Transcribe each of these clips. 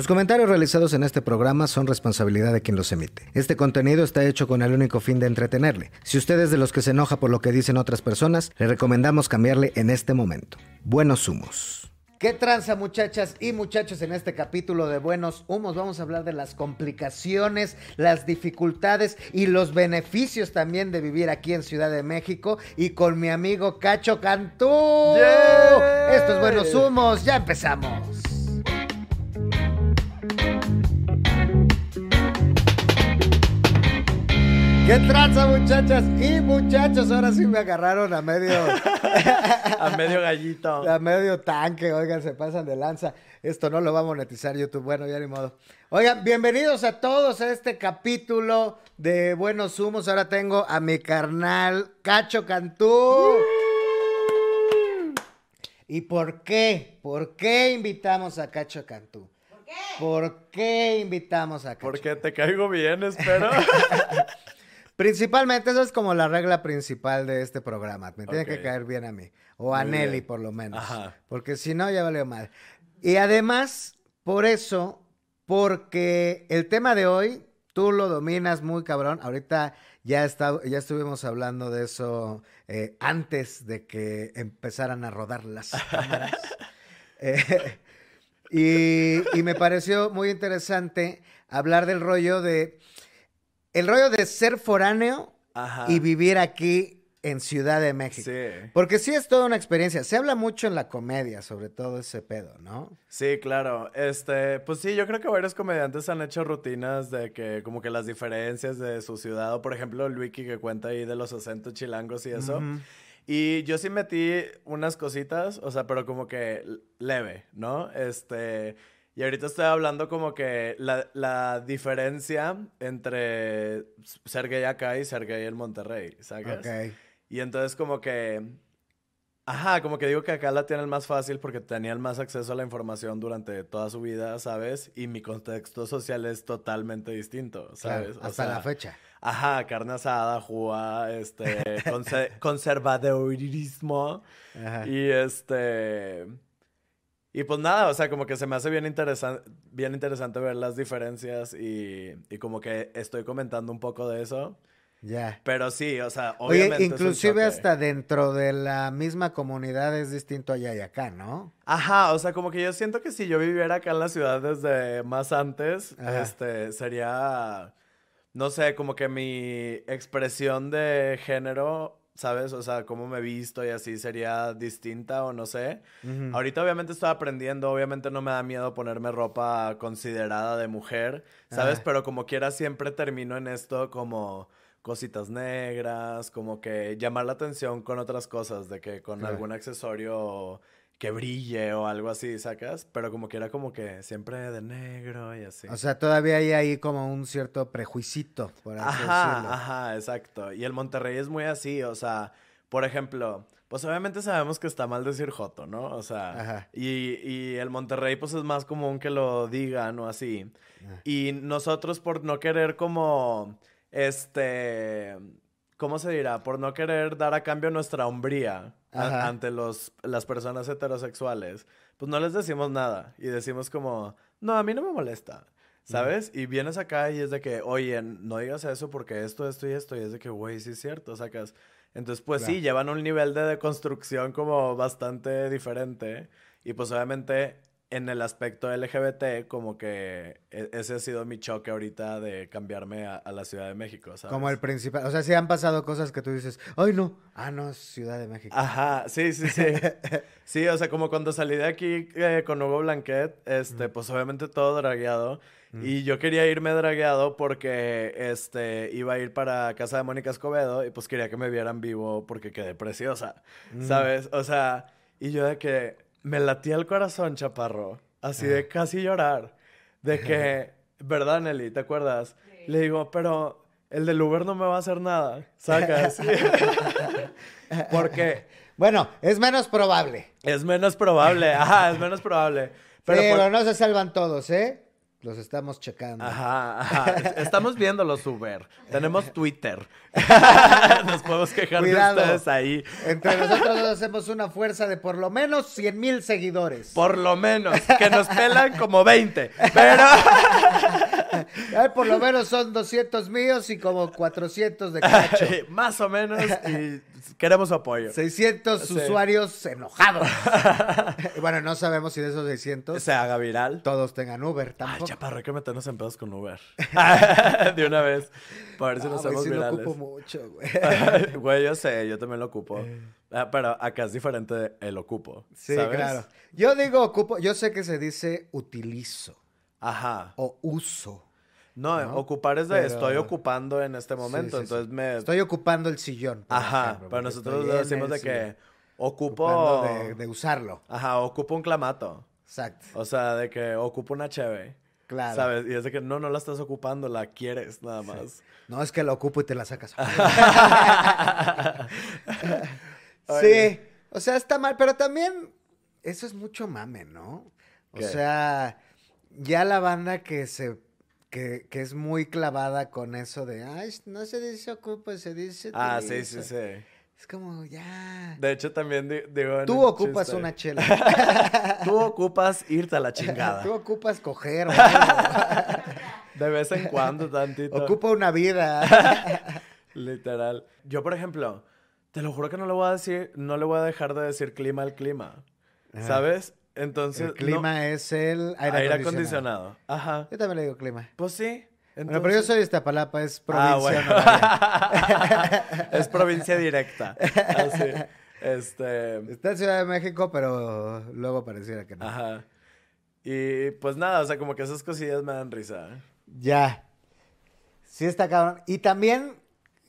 Los comentarios realizados en este programa son responsabilidad de quien los emite. Este contenido está hecho con el único fin de entretenerle. Si usted es de los que se enoja por lo que dicen otras personas, le recomendamos cambiarle en este momento. Buenos humos. ¿Qué tranza muchachas y muchachos en este capítulo de Buenos Humos? Vamos a hablar de las complicaciones, las dificultades y los beneficios también de vivir aquí en Ciudad de México y con mi amigo Cacho Cantú. Esto es Buenos Humos, ya empezamos. ¿Qué tranza, muchachas y muchachos? Ahora sí me agarraron a medio. a medio gallito. A medio tanque, oigan, se pasan de lanza. Esto no lo va a monetizar YouTube, bueno, ya ni modo. Oigan, bienvenidos a todos a este capítulo de Buenos Humos. Ahora tengo a mi carnal Cacho Cantú. ¿Y por qué? ¿Por qué invitamos a Cacho Cantú? ¿Por qué? ¿Por qué invitamos a Cacho? Porque te caigo bien, espero. Principalmente, eso es como la regla principal de este programa. Me tiene que caer bien a mí. O a Nelly, por lo menos. Porque si no, ya valió mal. Y además, por eso, porque el tema de hoy, tú lo dominas muy cabrón. Ahorita ya, está, ya estuvimos hablando de eso eh, antes de que empezaran a rodar las cámaras. Eh, y, y me pareció muy interesante hablar del rollo de el rollo de ser foráneo y vivir aquí en Ciudad de México. Sí. Porque sí es toda una experiencia. Se habla mucho en la comedia sobre todo ese pedo, ¿no? Sí, claro. Este, pues sí, yo creo que varios comediantes han hecho rutinas de que como que las diferencias de su ciudad, o por ejemplo, el wiki que cuenta ahí de los acentos chilangos y eso. Y yo sí metí unas cositas, o sea, pero como que leve, ¿no? Este, y ahorita estoy hablando como que la, diferencia entre ser gay acá y ser gay en Monterrey, ¿sabes? Ok. Y entonces como que... Ajá, como que digo que acá la tienen más fácil porque tenían más acceso a la información durante toda su vida, ¿sabes? Y mi contexto social es totalmente distinto, ¿sabes? hasta la fecha. Ajá, carne asada, jua, este, conservadorismo. Ajá. Y este... Y pues nada, o sea, como que se me hace bien, interesante bien interesante ver las diferencias y, y, como que estoy comentando un poco de eso. Ya. Pero sí, o sea, obviamente. Oye, inclusive hasta dentro de la misma comunidad es distinto allá y acá, ¿no? Ajá, o sea, como que yo siento que si yo viviera acá en la ciudad desde más antes, este, sería, no sé, como que mi expresión de género ¿sabes? O sea, cómo me he visto y así sería distinta o no sé. Ahorita obviamente estoy aprendiendo, obviamente no me da miedo ponerme ropa considerada de mujer, ¿sabes? Pero como quiera siempre termino en esto como cositas negras, como que llamar la atención con otras cosas, de que con algún accesorio que brille o algo así, ¿sacas? Pero como que era como que siempre de negro y así. O sea, todavía hay ahí como un cierto prejuicito, por así ajá, decirlo. Ajá, exacto. Y el Monterrey es muy así, o sea, por ejemplo, pues obviamente sabemos que está mal decir joto, ¿no? O sea, ajá. Y, y, el Monterrey pues es más común que lo digan o así. Y nosotros por no querer como, este, ¿cómo se dirá? Por no querer dar a cambio nuestra hombría ante los, las personas heterosexuales, pues no les decimos nada y decimos como, no, a mí no me molesta. ¿Sabes? Y vienes acá y es de que, oye, no digas eso porque esto, esto y esto. Y es de que, güey, sí es cierto, sacas. Entonces, pues sí, llevan un nivel de deconstrucción como bastante diferente. Y pues obviamente en el aspecto LGBT, como que e, ese ha sido mi choque ahorita de cambiarme a, la Ciudad de México, ¿sabes? Como el principal, o sea, sí han pasado cosas que tú dices, ay no, ah no, Ciudad de México. Ajá, sí, sí, sí. sí, o sea, como cuando salí de aquí eh, con Hugo Blanquet, este, pues obviamente todo dragueado. Y yo quería irme dragueado porque este iba a ir para casa de Mónica Escobedo y pues quería que me vieran vivo porque quedé preciosa, ¿sabes? O sea, y yo de que me latía el corazón, chaparro. Así de casi llorar. De que, ¿verdad, Nelly? ¿Te acuerdas? Le digo, pero el del Uber no me va a hacer nada. Sacas. Porque. Bueno, es menos probable. Es menos probable. Ajá, es menos probable. Pero, no se salvan todos, ¿eh? Los estamos checando. Ajá, ajá. Estamos viendo los Uber. Tenemos Twitter. nos podemos quejar de ustedes ahí. Entre nosotros hacemos una fuerza de por lo menos 100 mil seguidores. Por lo menos. Que nos pelan como 20. Pero... por lo menos son 200 míos y como 400 de cacho. Más o menos. Y queremos apoyo. 600 usuarios enojados. bueno, no sabemos si de esos 600 se haga viral. Todos tengan Uber tampoco. Ay, chaparro, hay que meternos en pedos con Uber. de una vez. Para ver si nos hacemos virales. lo ocupo mucho, güey. güey, yo sé, yo también lo ocupo. Eh. Ah, pero acá es diferente el ocupo. Sí, claro. Yo digo ocupo, yo sé que se dice utilizo. Ajá. O uso. No, ocupar es de estoy ocupando en este momento, entonces me... Estoy ocupando el sillón. Ajá, pero nosotros decimos de que ocupo... De, usarlo. Ajá, ocupo un clamato. Exacto. O sea, de que ocupo una cheve. Claro. ¿Sabes? Y es de que no, no la estás ocupando, la quieres nada más. No, es que la ocupo y te la sacas. sí, o sea, está mal, pero también eso es mucho mame, ¿no? O sea, ya la banda que se que, que, es muy clavada con eso de, ay, no se dice ocupa, se dice... Ah, sí, sí, sí. Es como, ya. De hecho, también digo. Tú ocupas una chela. Tú ocupas irte a la chingada. Tú ocupas coger. de vez en cuando, tantito. Ocupa una vida. Literal. Yo, por ejemplo, te lo juro que no le voy a decir, no le voy a dejar de decir clima al clima. ¿Sabes? Entonces. El clima es el aire, acondicionado. Ajá. Yo también le digo clima. Pues sí. Bueno, pero yo soy de Iztapalapa, es ah, provincia. es provincia directa. Así. Este... Está en Ciudad de México, pero luego pareciera que no. Ajá. Y pues nada, o sea, como que esas cosillas me dan risa. Ya. Sí está cabrón. Y también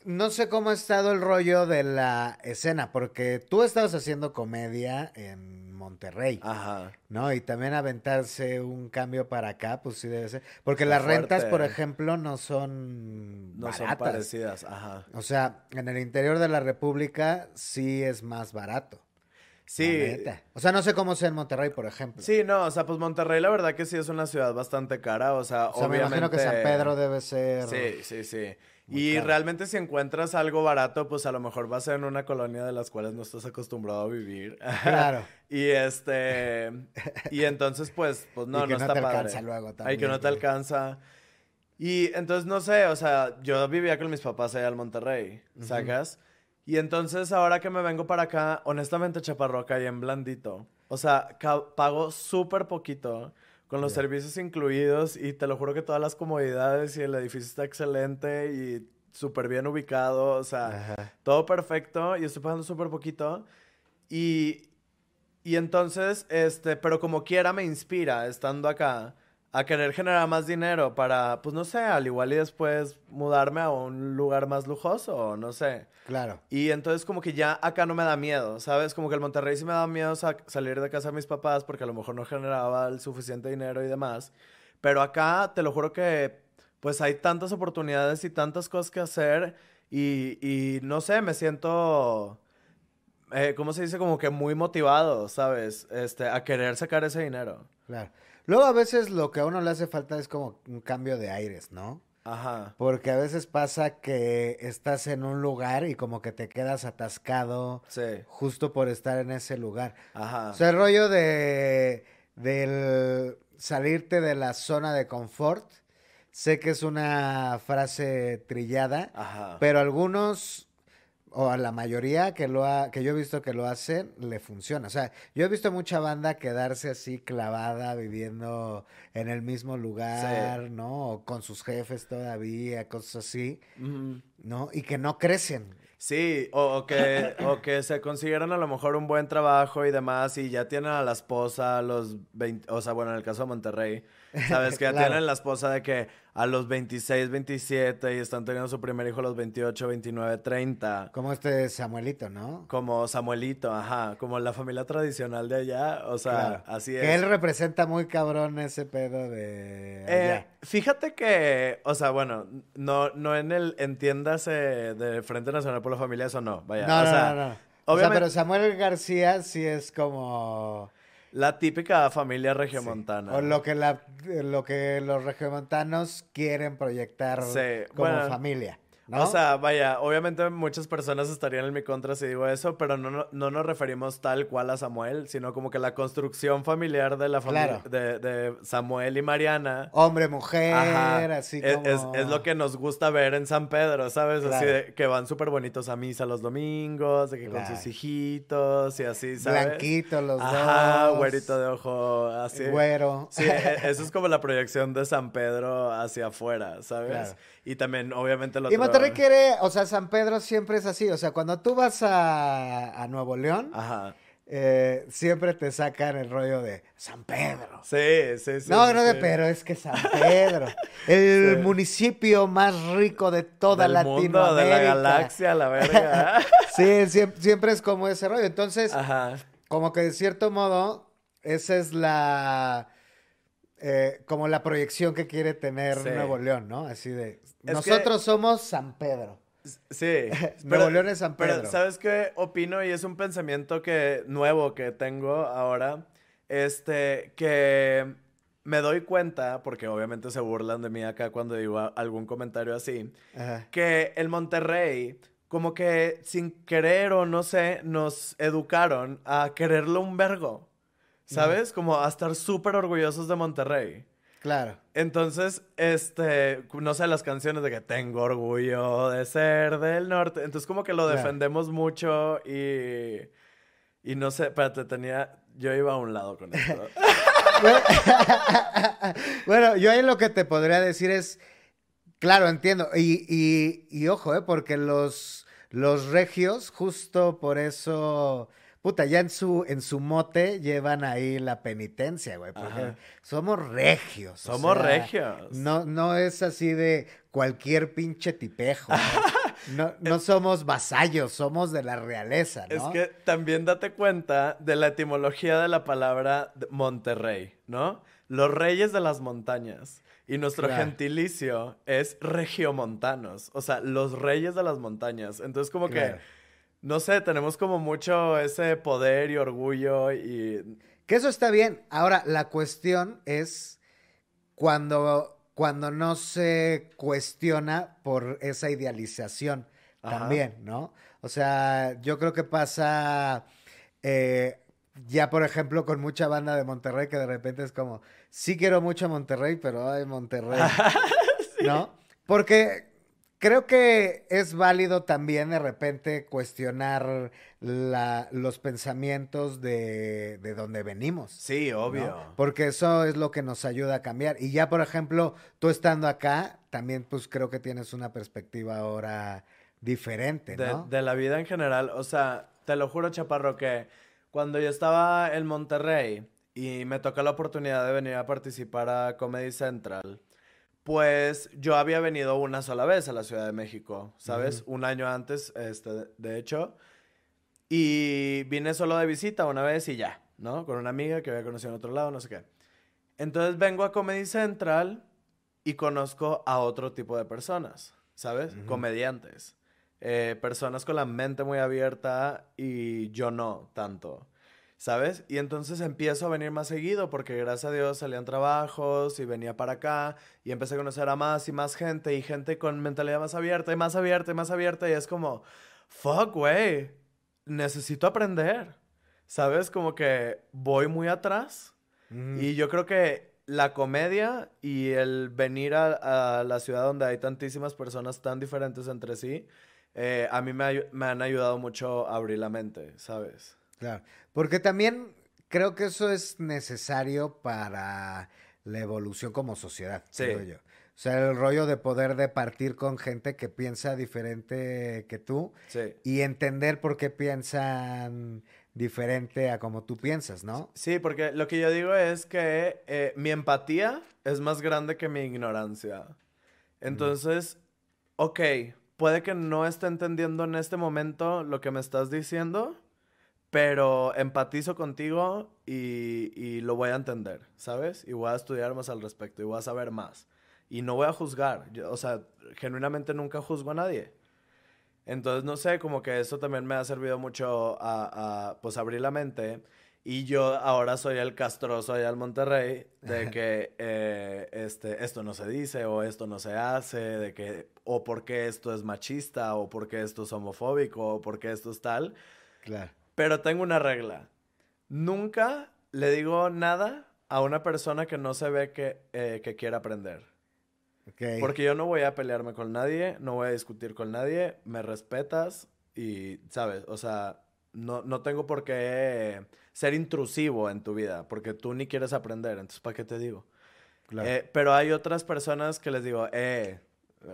no sé cómo ha estado el rollo de la escena, porque tú estabas haciendo comedia en Monterrey. Ajá. ¿No? Y también aventarse un cambio para acá, pues sí debe ser. Porque las rentas, por ejemplo, no son. No son parecidas, ajá. O sea, en el interior de la República sí es más barato. Sí. O sea, no sé cómo sea en Monterrey, por ejemplo. Sí, no, o sea, pues Monterrey la verdad que sí es una ciudad bastante cara, o sea, o sea obviamente... me imagino que San Pedro debe ser... Sí, sí, sí y realmente si encuentras algo barato, pues a lo mejor va a ser en una colonia de las cuales no estás acostumbrado a vivir. Claro. y este y entonces pues pues no, no, está te Alcanza luego también, Ay, que no te alcanza. Y entonces no sé, o sea, yo vivía con mis papás allá en Monterrey, ¿sacas? Y entonces ahora que me vengo para acá, honestamente Chaparroca y en blandito. O sea, pago súper poquito con los servicios incluidos y te lo juro que todas las comodidades y el edificio está excelente y súper bien ubicado, o sea, todo perfecto y estoy pagando súper poquito. Y, y entonces, este, pero como quiera me inspira estando acá a querer generar más dinero para, pues no sé, al igual y después mudarme a un lugar más lujoso, no sé. Claro. Y entonces como que ya acá no me da miedo, ¿sabes? Como que el Monterrey sí me da miedo salir de casa de mis papás porque a lo mejor no generaba el suficiente dinero y demás. Pero acá te lo juro que pues hay tantas oportunidades y tantas cosas que hacer y, y no sé, me siento... Eh, ¿Cómo se dice? Como que muy motivado, ¿sabes? Este, a querer sacar ese dinero. Claro. Luego a veces lo que a uno le hace falta es como un cambio de aires, ¿no? Ajá. Porque a veces pasa que estás en un lugar y como que te quedas atascado sí. justo por estar en ese lugar. Ajá. O sea, el rollo de del salirte de la zona de confort, sé que es una frase trillada, Ajá. pero algunos o a la mayoría que lo ha, que yo he visto que lo hacen, le funciona. O sea, yo he visto mucha banda quedarse así clavada, viviendo en el mismo lugar, ¿no? O con sus jefes todavía, cosas así. ¿no? Y que no crecen. Sí, o, que, o que se consiguieron a lo mejor un buen trabajo y demás y ya tienen a la esposa los 20, o sea, bueno, en el caso de Monterrey, sabes que ya tienen la esposa de que a los 26, 27 y están teniendo su primer hijo a los 28, 29, 30. Como este Samuelito, ¿no? Como Samuelito, ajá, como la familia tradicional de allá, o sea, así es. Que él representa muy cabrón ese pedo de eh, fíjate que, o sea, bueno, no, no en el, entiéndase de Frente Nacional por la Familia, eso no, vaya. No, o sea, no, no, O sea, pero Samuel García sí es como... La típica familia regiomontana. O lo que, la, lo que los regiomontanos quieren proyectar como familia. O sea, vaya, obviamente muchas personas estarían en mi contra si digo eso, pero no, no, nos referimos tal cual a Samuel, sino como que la construcción familiar de la familia de, Samuel y Mariana. Hombre, mujer, así como... Es, es, lo que nos gusta ver en San Pedro, ¿sabes? Así de que van súper bonitos a misa los domingos, de que con sus hijitos y así, ¿sabes? Blanquitos los Ajá, güerito de ojo, así. Güero. Sí, e, eso es como la proyección de San Pedro hacia afuera, ¿sabes? Y también, obviamente, lo Y Monterrey quiere, o sea, San Pedro siempre es así. O sea, cuando tú vas a, Nuevo León, eh, siempre te sacan el rollo de San Pedro. Sí, sí, sí. No, no de pero es que San Pedro, el municipio más rico de toda Del Latinoamérica. Mundo, de la galaxia, la verga. sí, siempre, es como ese rollo. Entonces, como que de cierto modo, esa es la... Eh, como la proyección que quiere tener Nuevo León, ¿no? Así de, nosotros somos San Pedro. Sí. Nuevo León es San Pedro. Pero, ¿sabes qué opino? Y es un pensamiento que nuevo que tengo ahora. Este, que me doy cuenta, porque obviamente se burlan de mí acá cuando digo algún comentario así, que el Monterrey, como que sin querer o no sé, nos educaron a quererlo un vergo. ¿Sabes? Como a estar súper orgullosos de Monterrey. Claro. Entonces, este, no sé, las canciones de que tengo orgullo de ser del norte. Entonces, como que lo defendemos mucho y. Y no sé, espérate, tenía. Yo iba a un lado con esto. bueno, yo ahí lo que te podría decir es. Claro, entiendo. Y, y, y ojo, ¿eh? Porque los, los regios, justo por eso puta, ya en su, en su mote llevan ahí la penitencia, güey, porque somos regios. Somos regios. No, no es así de cualquier pinche tipejo. No, no somos vasallos, somos de la realeza, ¿no? Es que también date cuenta de la etimología de la palabra Monterrey, ¿no? Los reyes de las montañas. Y nuestro gentilicio es regiomontanos, o sea, los reyes de las montañas. Entonces, como que no sé, tenemos como mucho ese poder y orgullo y... Que eso está bien. Ahora, la cuestión es cuando, cuando no se cuestiona por esa idealización también, ¿no? O sea, yo creo que pasa eh, ya, por ejemplo, con mucha banda de Monterrey que de repente es como, sí quiero mucho a Monterrey, pero ay, Monterrey, ¿no? Porque Creo que es válido también de repente cuestionar los pensamientos de, de donde venimos. Sí, obvio. Porque eso es lo que nos ayuda a cambiar. Y ya, por ejemplo, tú estando acá, también pues creo que tienes una perspectiva ahora diferente, ¿no? De, de la vida en general. O sea, te lo juro, Chaparro, que cuando yo estaba en Monterrey y me tocó la oportunidad de venir a participar a Comedy Central pues yo había venido una sola vez a la Ciudad de México, ¿sabes? Un año antes, este, de hecho. Y vine solo de visita una vez y ya, ¿no? Con una amiga que había conocido en otro lado, no sé qué. Entonces vengo a Comedy Central y conozco a otro tipo de personas, ¿sabes? Comediantes. Eh, personas con la mente muy abierta y yo no tanto. ¿Sabes? Y entonces empiezo a venir más seguido porque gracias a Dios salían trabajos y venía para acá y empecé a conocer a más y más gente y gente con mentalidad más abierta y más abierta y más abierta y es como, fuck, güey, necesito aprender, ¿sabes? Como que voy muy atrás y yo creo que la comedia y el venir a, la ciudad donde hay tantísimas personas tan diferentes entre sí, eh, a mí me, me han ayudado mucho a abrir la mente, ¿sabes? Claro, porque también creo que eso es necesario para la evolución como sociedad, creo yo. O sea, el rollo de poder de partir con gente que piensa diferente que tú y entender por qué piensan diferente a como tú piensas, ¿no? Sí, porque lo que yo digo es que eh, mi empatía es más grande que mi ignorancia. Entonces, ok, puede que no esté entendiendo en este momento lo que me estás diciendo, pero empatizo contigo y, lo voy a entender, ¿sabes? Y voy a estudiar más al respecto y voy a saber más. Y no voy a juzgar, o sea, genuinamente nunca juzgo a nadie. Entonces, no sé, como que eso también me ha servido mucho a, pues, abrir la mente. Y yo ahora soy el castroso allá en Monterrey de que eh, este, esto no se dice o esto no se hace, de que o porque esto es machista o porque esto es homofóbico o porque esto es tal. Claro. Pero tengo una regla. Nunca le digo nada a una persona que no se ve que, eh, que quiere aprender. Porque yo no voy a pelearme con nadie, no voy a discutir con nadie, me respetas y, ¿sabes? O sea, no, no tengo por qué ser intrusivo en tu vida, porque tú ni quieres aprender, entonces ¿para qué te digo? Eh, pero hay otras personas que les digo, eh,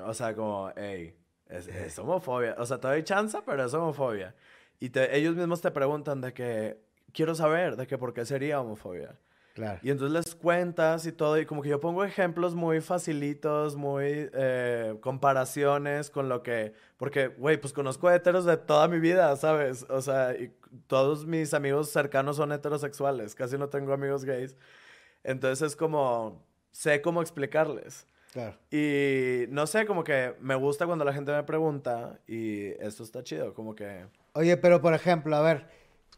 o sea, como, hey, es, homofobia. O sea, te doy chance, pero es homofobia. Y ellos mismos te preguntan de que, quiero saber de que por qué sería homofobia. Y entonces les cuentas y todo, y como que yo pongo ejemplos muy facilitos, muy eh, comparaciones con lo que, porque, güey, pues conozco heteros de toda mi vida, ¿sabes? O sea, y todos mis amigos cercanos son heterosexuales, casi no tengo amigos gays. Entonces es como, sé cómo explicarles. Claro. Y no sé, como que me gusta cuando la gente me pregunta y esto está chido, como que... Oye, pero por ejemplo, a ver,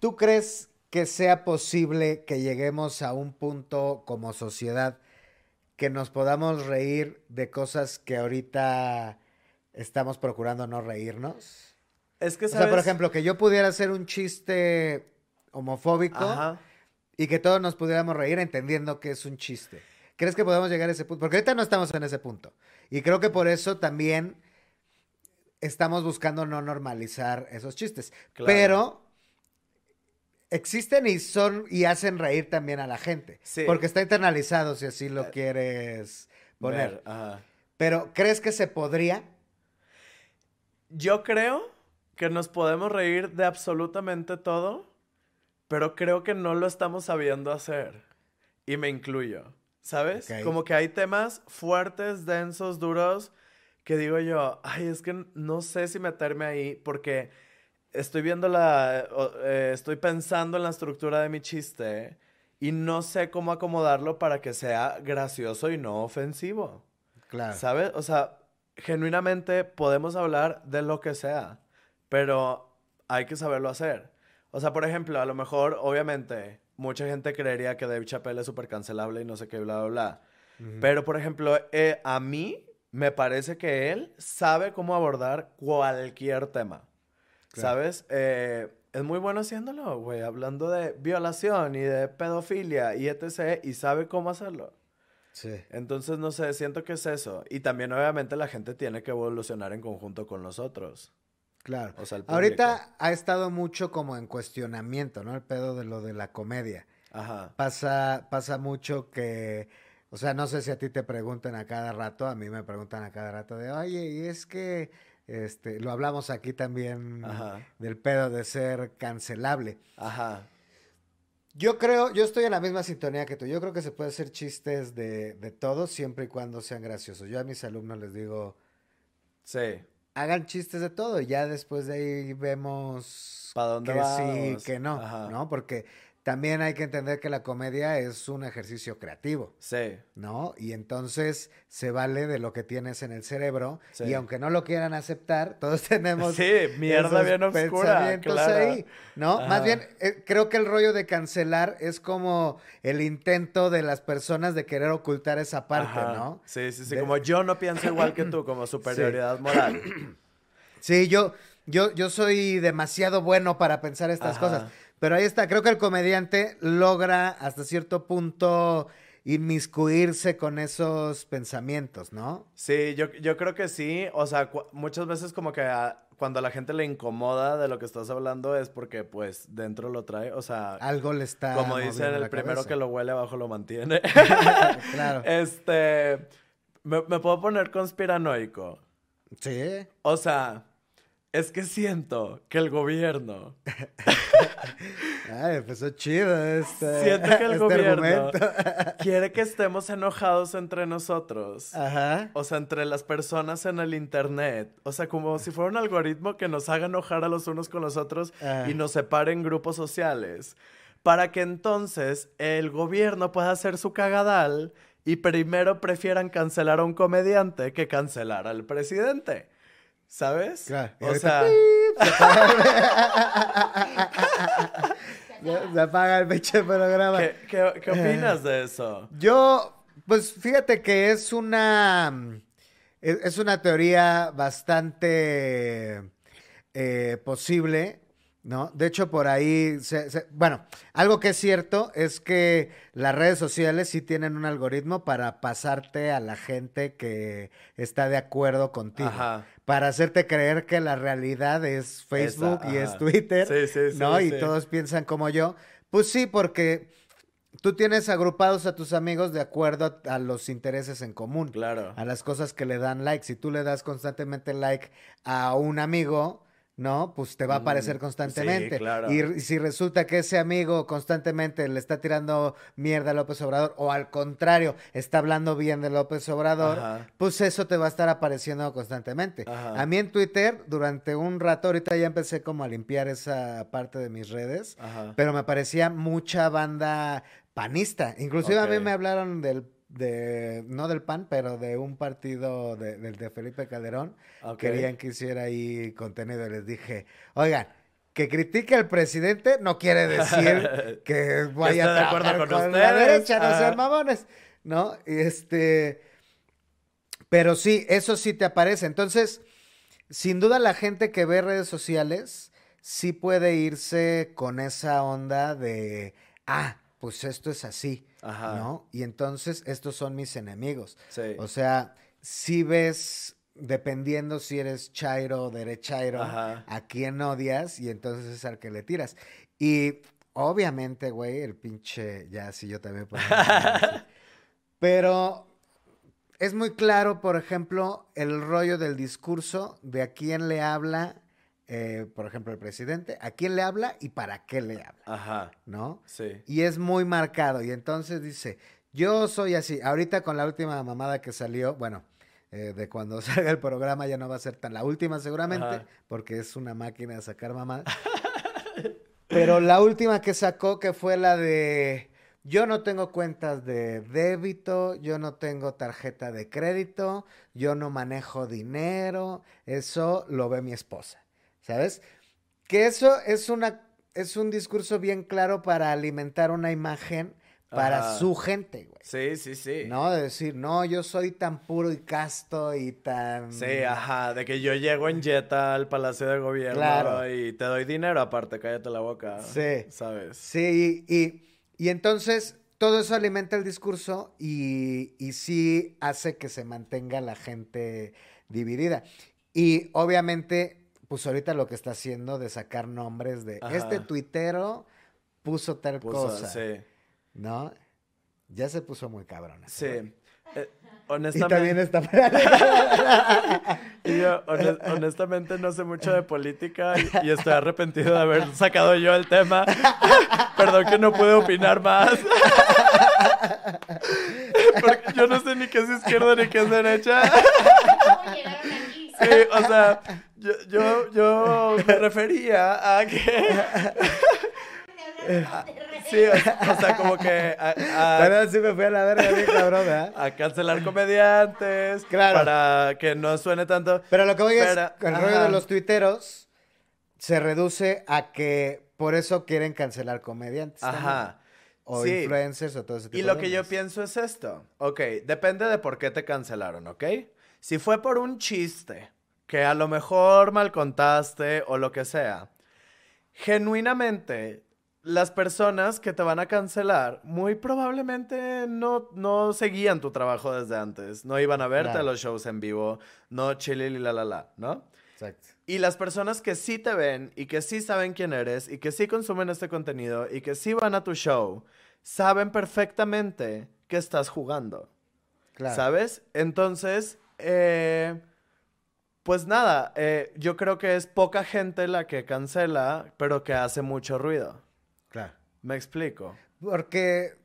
¿tú crees que sea posible que lleguemos a un punto como sociedad que nos podamos reír de cosas que ahorita estamos procurando no reírnos? Es que, ¿sabes? O sea, por ejemplo, que yo pudiera hacer un chiste homofóbico y que todos nos pudiéramos reír entendiendo que es un chiste. ¿Crees que podemos llegar a ese punto? Porque ahorita no estamos en ese punto. Y creo que por eso también estamos buscando no normalizar esos chistes. Pero existen y son y hacen reír también a la gente. Porque está internalizado si así lo eh, quieres poner. Pero, ¿crees que se podría? Yo creo que nos podemos reír de absolutamente todo, pero creo que no lo estamos sabiendo hacer. Y me incluyo. ¿Sabes? Como que hay temas fuertes, densos, duros, que digo yo, ay, es que no sé si meterme ahí porque estoy viendo la, eh, estoy pensando en la estructura de mi chiste y no sé cómo acomodarlo para que sea gracioso y no ofensivo. Claro. ¿Sabes? O sea, genuinamente podemos hablar de lo que sea, pero hay que saberlo hacer. O sea, por ejemplo, a lo mejor, obviamente, mucha gente creería que Dave Chappelle es súper cancelable y no sé qué, bla, bla, bla. Pero, por ejemplo, eh, a mí me parece que él sabe cómo abordar cualquier tema. ¿Sabes? Eh, es muy bueno haciéndolo, güey, hablando de violación y de pedofilia y etc. Y sabe cómo hacerlo. Sí. Entonces, no sé, siento que es eso. Y también, obviamente, la gente tiene que evolucionar en conjunto con nosotros. Claro. O sea, Ahorita ha estado mucho como en cuestionamiento, ¿no? El pedo de lo de la comedia. Ajá. Pasa, pasa mucho que, o sea, no sé si a ti te preguntan a cada rato, a mí me preguntan a cada rato de, oye, y es que este, lo hablamos aquí también del pedo de ser cancelable. Ajá. Yo creo, yo estoy en la misma sintonía que tú. Yo creo que se puede hacer chistes de, de todo siempre y cuando sean graciosos. Yo a mis alumnos les digo. Sí. Hagan chistes de todo y ya después de ahí vemos ¿Para dónde que sí, que no, ¿no? Porque también hay que entender que la comedia es un ejercicio creativo. Sí. ¿No? Y entonces se vale de lo que tienes en el cerebro. Y aunque no lo quieran aceptar, todos tenemos. Sí, mierda bien oscura. Claro. ahí. ¿No? Más bien, eh, creo que el rollo de cancelar es como el intento de las personas de querer ocultar esa parte, ¿no? Sí, sí, sí. Como yo no pienso igual que tú, como superioridad moral. Sí, yo, yo, yo soy demasiado bueno para pensar estas cosas. Pero ahí está, creo que el comediante logra hasta cierto punto inmiscuirse con esos pensamientos, ¿no? Sí, yo, yo creo que sí. O sea, muchas veces como que cuando a la gente le incomoda de lo que estás hablando es porque pues dentro lo trae, o sea... Algo le está... Como dicen, el primero que lo huele abajo lo mantiene. claro. Este... Me, me puedo poner conspiranoico. Sí. O sea, es que siento que el gobierno. Ay, empezó chido este. Siento que el este gobierno quiere que estemos enojados entre nosotros. Ajá. O sea, entre las personas en el internet. O sea, como si fuera un algoritmo que nos haga enojar a los unos con los otros y nos separe en grupos sociales. Para que entonces el gobierno pueda hacer su cagadal y primero prefieran cancelar a un comediante que cancelar al presidente. ¿Sabes? Claro. O sea. Se apaga el pinche programa. ¿Qué, qué, qué opinas de eso? Yo, pues fíjate que es una. Es una teoría bastante eh, posible ¿no? De hecho, por ahí, bueno, algo que es cierto es que las redes sociales sí tienen un algoritmo para pasarte a la gente que está de acuerdo contigo. Para hacerte creer que la realidad es Facebook y es Twitter, ¿no? y todos piensan como yo. Pues sí, porque tú tienes agrupados a tus amigos de acuerdo a, los intereses en común. Claro. A las cosas que le dan like. Si tú le das constantemente like a un amigo ¿no? Pues te va a aparecer constantemente. Sí, claro. Y si resulta que ese amigo constantemente le está tirando mierda a López Obrador, o al contrario, está hablando bien de López Obrador, pues eso te va a estar apareciendo constantemente. A mí en Twitter, durante un rato, ahorita ya empecé como a limpiar esa parte de mis redes, pero me parecía mucha banda panista. Inclusive a mí me hablaron del de, no del PAN, pero de un partido del de, Felipe Calderón. Querían que hiciera ahí contenido les dije, oigan, que critique al presidente no quiere decir que vaya a de acuerdo con, la derecha, no sean mamones, ¿no? Y este, pero sí, eso sí te aparece. Entonces, sin duda la gente que ve redes sociales sí puede irse con esa onda de, ah, pues esto es así, ¿no? Y entonces estos son mis enemigos. O sea, si ves, dependiendo si eres chairo o derechairo, a quién odias y entonces es al que le tiras. Y obviamente, güey, el pinche, ya sí, yo también puedo. Pero es muy claro, por ejemplo, el rollo del discurso de a quién le habla eh, por ejemplo, el presidente, a quién le habla y para qué le habla. Ajá. ¿No? Sí. Y es muy marcado. Y entonces dice, yo soy así. Ahorita con la última mamada que salió, bueno, eh, de cuando salga el programa ya no va a ser tan la última seguramente, porque es una máquina de sacar mamadas. Pero la última que sacó, que fue la de, yo no tengo cuentas de débito, yo no tengo tarjeta de crédito, yo no manejo dinero, eso lo ve mi esposa. ¿Sabes? Que eso es una es un discurso bien claro para alimentar una imagen para su gente, güey. Sí, sí, sí. No, de decir, no, yo soy tan puro y casto y tan... Sí, ajá, de que yo llego en Jetta al Palacio de Gobierno y te doy dinero aparte, cállate la boca. Sí. ¿Sabes? Sí, y, y entonces todo eso alimenta el discurso y, y sí hace que se mantenga la gente dividida. Y obviamente pues ahorita lo que está haciendo de sacar nombres de este tuitero puso tal cosa. Sí. ¿No? Ya se puso muy cabrón. Sí. Eh, honestamente. Y también está. y yo, honestamente, no sé mucho de política y, estoy arrepentido de haber sacado yo el tema. Perdón que no puedo opinar más. Porque yo no sé ni qué es izquierda ni qué es derecha. Sí, o sea, yo, yo, yo me refería a que... Sí, o, sea, como que. A, sí me fui a la verga, bien cabrón, ¿verdad? A cancelar comediantes. Claro. Para que no suene tanto. Pero lo que voy a es. El rollo de los tuiteros se reduce a que por eso quieren cancelar comediantes. Ajá. O influencers o todo ese tipo Y lo que yo pienso es esto. Ok, depende de por qué te cancelaron, ¿ok? Si fue por un chiste que a lo mejor mal contaste o lo que sea, genuinamente las personas que te van a cancelar muy probablemente no, no seguían tu trabajo desde antes, no iban a verte a los shows en vivo, no chile la la la, ¿no? Exacto. Y las personas que sí te ven y que sí saben quién eres y que sí consumen este contenido y que sí van a tu show, saben perfectamente que estás jugando. Claro. ¿Sabes? Entonces, eh, pues nada, eh, yo creo que es poca gente la que cancela, pero que hace mucho ruido. Claro. ¿Me explico? Porque,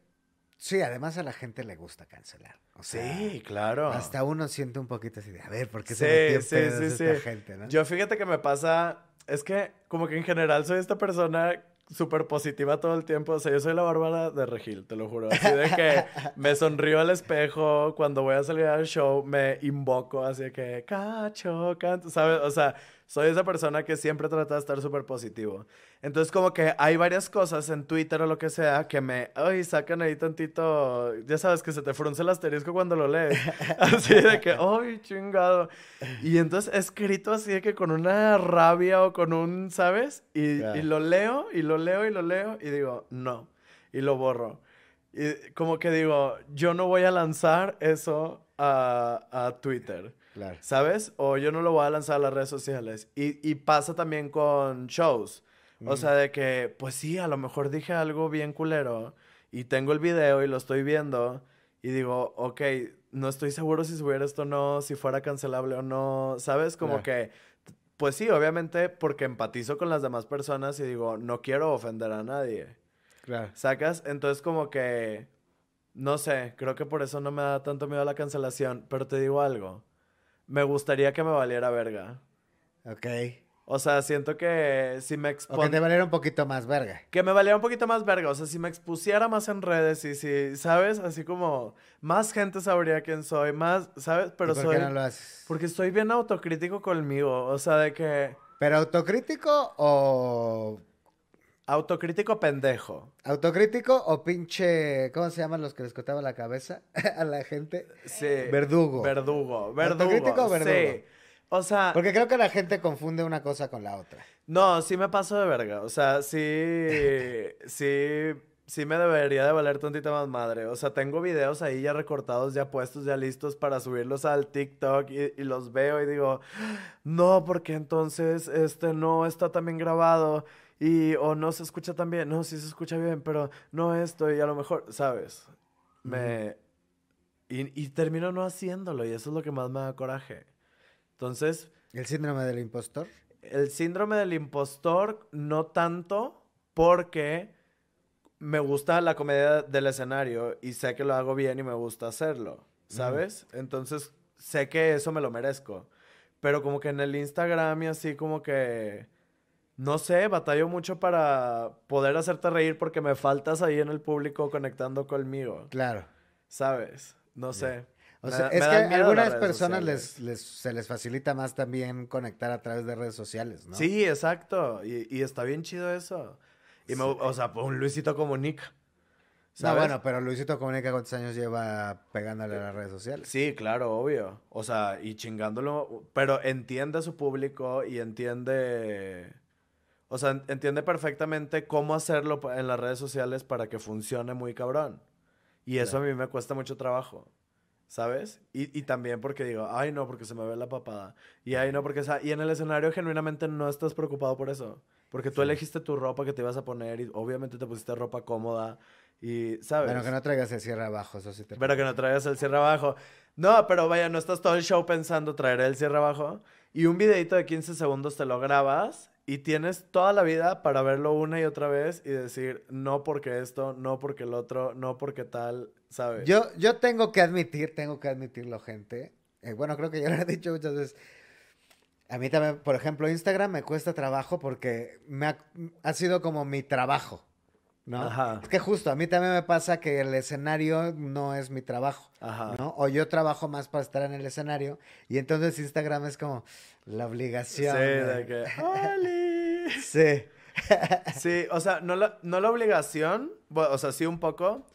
sí, además a la gente le gusta cancelar sí, claro. Hasta uno siente un poquito así de, a ver, ¿por qué se sí, sí, sí, esta gente, no? Yo fíjate que me pasa, es que como que en general soy esta persona súper positiva todo el tiempo. O sea, yo soy la Bárbara de Regil, te lo juro. Así de que me sonrío al espejo cuando voy a salir al show, me invoco así de que cacho, canto, ¿sabes? O sea, soy esa persona que siempre trata de estar súper positivo. Entonces, como que hay varias cosas en Twitter o lo que sea que me, ay, sacan ahí tantito, ya sabes que se te frunce el asterisco cuando lo lees. Así de que, ay, chingado. Y entonces escrito así de que con una rabia o con un, ¿sabes? Y, y lo leo y lo leo y lo leo y digo, no. Y lo borro. Y como que digo, yo no voy a lanzar eso a, a Twitter. ¿Sabes? O yo no lo voy a lanzar a las redes sociales. Y, pasa también con shows. O sea, de que, pues sí, a lo mejor dije algo bien culero y tengo el video y lo estoy viendo y digo, ok, no estoy seguro si subir esto o no, si fuera cancelable o no, ¿sabes? Como que, pues sí, obviamente porque empatizo con las demás personas y digo, no quiero ofender a nadie. Claro. ¿Sacas? Entonces como que, no sé, creo que por eso no me da tanto miedo a la cancelación, pero te digo algo me gustaría que me valiera verga. Ok. O sea, siento que si me expongo... O que te valiera un poquito más verga. Que me valiera un poquito más verga. O sea, si me expusiera más en redes y si, ¿sabes? Así como más gente sabría quién soy, más, ¿sabes? Pero ¿Y por soy... Qué no lo haces? Porque estoy bien autocrítico conmigo. O sea, de que... ¿Pero autocrítico o Autocrítico pendejo. ¿Autocrítico o pinche. ¿Cómo se llaman los que les cortaba la cabeza a la gente? Sí. Verdugo. Verdugo. Verdugo. ¿Autocrítico o verdugo? Sí. O sea. Porque creo que la gente confunde una cosa con la otra. No, sí me paso de verga. O sea, sí. sí. Sí me debería de valer tontita más madre. O sea, tengo videos ahí ya recortados, ya puestos, ya listos para subirlos al TikTok y, y los veo y digo, no, porque entonces este no está tan bien grabado y o no se escucha tan bien, no, sí se escucha bien, pero no esto y a lo mejor, ¿sabes? Me... Y, y termino no haciéndolo y eso es lo que más me da coraje. Entonces... ¿El síndrome del impostor? El síndrome del impostor no tanto porque me gusta la comedia del escenario y sé que lo hago bien y me gusta hacerlo, ¿sabes? Entonces sé que eso me lo merezco. Pero como que en el Instagram y así como que no sé, batallo mucho para poder hacerte reír porque me faltas ahí en el público conectando conmigo. Claro. ¿Sabes? No sé. O sea, es que a algunas personas les, se les facilita más también conectar a través de redes sociales, ¿no? Sí, exacto. Y, está bien chido eso. Y o sea, un Luisito Comunica. No, bueno, pero Luisito Comunica cuántos años lleva pegándole a las redes sociales. Sí, claro, obvio. O sea, y chingándolo, pero entiende a su público y entiende o sea, entiende perfectamente cómo hacerlo en las redes sociales para que funcione muy cabrón. Y eso a mí me cuesta mucho trabajo. ¿Sabes? Y, y, también porque digo, ay no, porque se me ve la papada. Y ay no, porque... y en el escenario genuinamente no estás preocupado por eso. Porque tú elegiste tu ropa que te ibas a poner y obviamente te pusiste ropa cómoda. Y, ¿sabes? Bueno, que no traigas el cierre abajo, eso sí te... Pero que no traigas el cierre abajo. No, pero vaya, no estás todo el show pensando traer el cierre abajo. Y un videito de 15 segundos te lo grabas y tienes toda la vida para verlo una y otra vez y decir, no porque esto, no porque el otro, no porque tal, ¿sabes? Yo, yo tengo que admitir, tengo que admitirlo, gente. Eh, bueno, creo que ya lo he dicho muchas veces. A mí también, por ejemplo, Instagram me cuesta trabajo porque me ha, ha sido como mi trabajo. ¿No? Es que justo, a mí también me pasa que el escenario no es mi trabajo, ¿no? O yo trabajo más para estar en el escenario y entonces Instagram es como la obligación. Sí, de que... sí. sí, o sea, no la, no la obligación, o sea, sí un poco,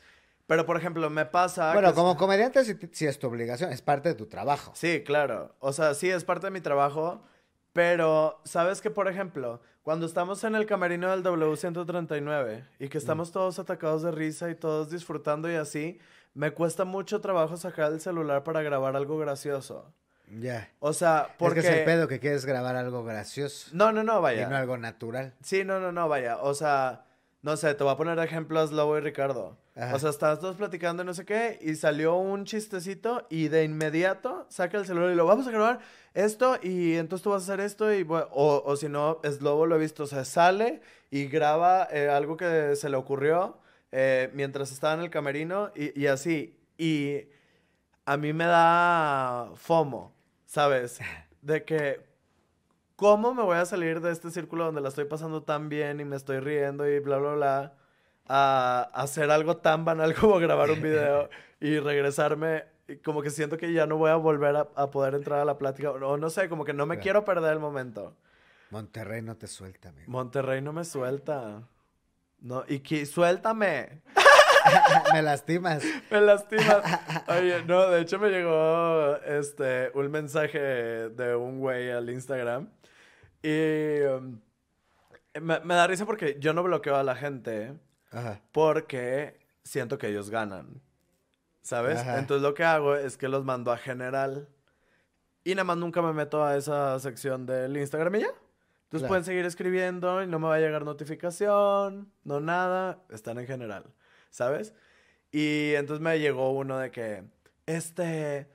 pero por ejemplo, me pasa... Bueno, como comediante sí, es tu obligación, es parte de tu trabajo. Sí, claro, o sea, sí es parte de mi trabajo, pero, ¿sabes que, por ejemplo, cuando estamos en el camerino del W139 y que estamos todos atacados de risa y todos disfrutando y así, me cuesta mucho trabajo sacar el celular para grabar algo gracioso. Ya. O sea, porque... Es que es el pedo que quieres grabar algo gracioso. No, no, no, vaya. Y no algo natural. Sí, no, no, no, vaya. O sea, no sé, te voy a poner ejemplos Lobo y Ricardo. O sea, estás todos platicando y no sé qué, y salió un chistecito y de inmediato saca el celular y lo vamos a grabar esto y entonces tú vas a hacer esto y o, o si no, es Lobo, lo he visto, o sea, sale y graba eh, algo que se le ocurrió eh, mientras estaba en el camerino y, y así. Y a mí me da FOMO, ¿sabes? De que, ¿cómo me voy a salir de este círculo donde la estoy pasando tan bien y me estoy riendo y bla, bla, bla? A, hacer algo tan banal como grabar un video y regresarme. Como que siento que ya no voy a volver a, poder entrar a la plática. O no sé, como que no me quiero perder el momento. Monterrey no te suelta, amigo. Monterrey no me suelta. No, y que suéltame. me lastimas. me lastimas. Oye, no, de hecho me llegó este un mensaje de un güey al Instagram. Y um, me, da risa porque yo no bloqueo a la gente. Porque siento que ellos ganan. ¿Sabes? Entonces lo que hago es que los mando a general. Y nada más nunca me meto a esa sección del Instagram y ya. Entonces pueden seguir escribiendo y no me va a llegar notificación, no nada, están en general. ¿sabes? Y entonces me llegó uno de que, este,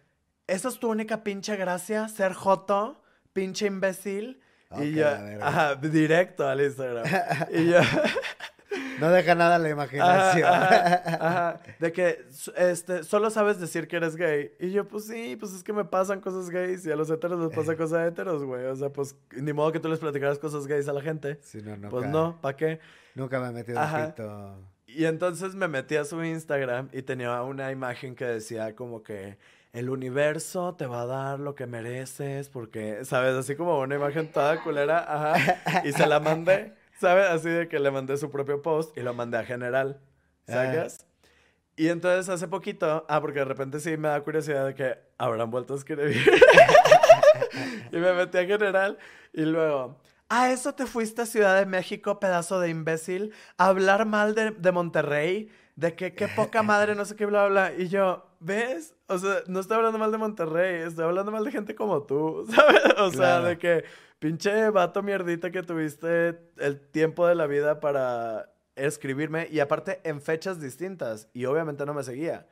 ¿esa es tu única pinche gracia? ¿Ser joto? ¿Pinche imbécil? Y yo, ajá, directo al Instagram. y yo... No deja nada a la imaginación. Ajá, De que este, solo sabes decir que eres gay. Y yo, pues sí, pues es que me pasan cosas gays y a los heteros les pasa cosas heteros, güey. O sea, pues ni modo que tú les platicaras cosas gays a la gente. Sí, no, no. Pues no, ¿para qué? Nunca me he metido un pito. Y entonces me metí a su Instagram y tenía una imagen que decía como que el universo te va a dar lo que mereces porque, ¿sabes? Así como una imagen toda culera, ajá. Y se la mandé, ¿sabes? Así de que le mandé su propio post y lo mandé a general, ¿sabes? Y entonces hace poquito, ah, porque de repente sí me da curiosidad de que habrán vuelto a escribir. y me metí a general y luego, ¿A eso te fuiste a Ciudad de México, pedazo de imbécil? A hablar mal de, de Monterrey, de que qué poca madre, no sé qué, bla, bla. Y yo, ¿ves? O sea, no estoy hablando mal de Monterrey, estoy hablando mal de gente como tú, ¿sabes? O sea, de que pinche vato mierdita que tuviste el tiempo de la vida para escribirme y aparte en fechas distintas y obviamente no me seguía.